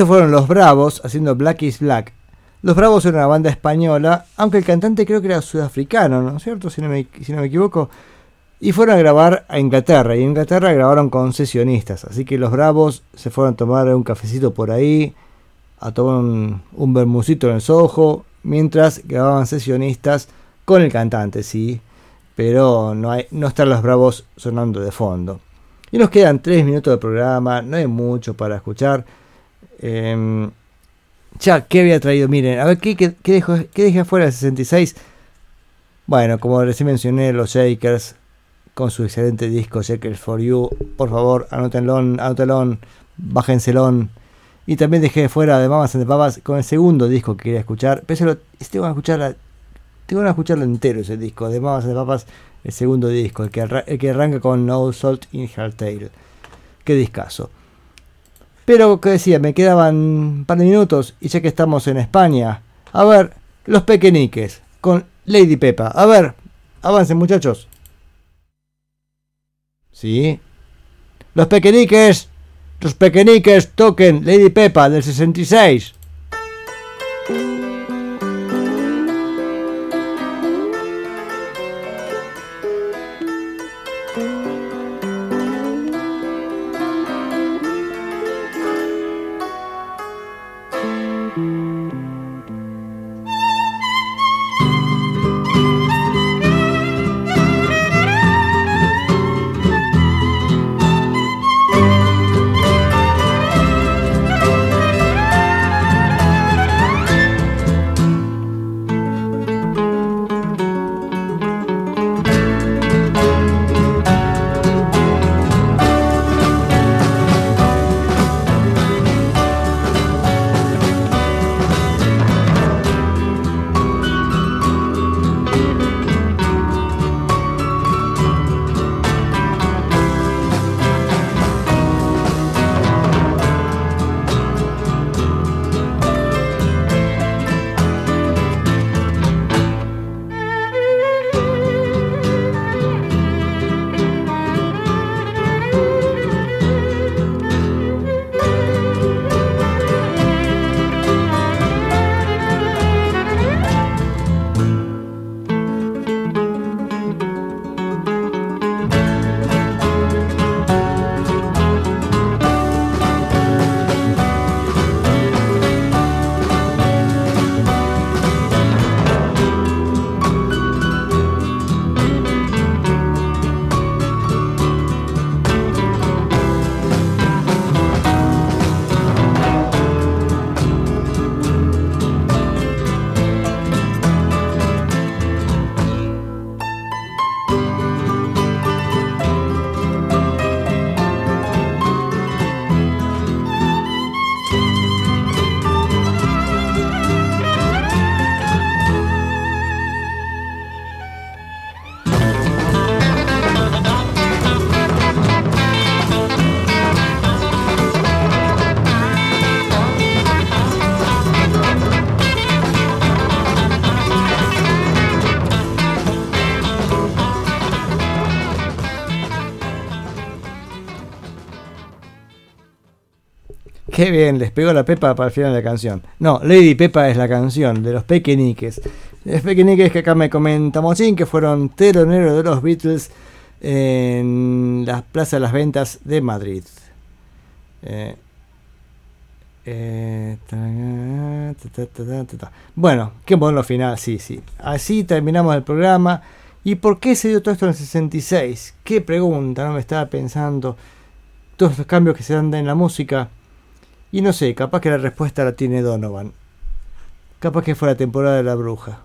Estos fueron los Bravos haciendo Black is Black. Los Bravos eran una banda española, aunque el cantante creo que era sudafricano, ¿no es cierto? Si no me, si no me equivoco. Y fueron a grabar a Inglaterra, y en Inglaterra grabaron con sesionistas. Así que los Bravos se fueron a tomar un cafecito por ahí, a tomar un, un bermucito en el Soho, mientras grababan sesionistas con el cantante, sí. Pero no, hay, no están los Bravos sonando de fondo. Y nos quedan 3 minutos de programa, no hay mucho para escuchar. Em, ya, ¿qué había traído? Miren, a ver, ¿qué, qué, qué dejó- qué dejé afuera del 66? Bueno, como recién mencioné, los Shakers, con su excelente disco Shakers for You. Por favor, anótenlo, anótenlo, bájenselo. Y también dejé fuera de Mamas and the Papas con el segundo disco que quería escuchar. Pero lo- tengo que escuchar tengo que escucharlo entero ese disco, de Mamas and Papas, el segundo disco, el que, el que arranca con No Salt in Her Tail. Qué discazo. Pero, que decía, me quedaban un par de minutos y ya que estamos en España, a ver, los pequeñiques con Lady Pepa. A ver, avancen muchachos. Sí. Los pequeñiques, los pequeñiques toquen Lady Pepa del 66. qué bien, les pegó la pepa para el final de la canción. No, Lady Pepa es la canción de los pequeñiques. Los pequeñiques que acá me comentamos, sí, que fueron teloneros de los Beatles en la Plaza de las Ventas de Madrid. Eh, eh, bueno, qué bueno final, sí, sí. Así terminamos el programa. ¿Y por qué se dio todo esto en el 66? ¿Qué pregunta? No me estaba pensando. Todos los cambios que se dan en la música. Y no sé, capaz que la respuesta la tiene Donovan. Capaz que fue la temporada de la bruja.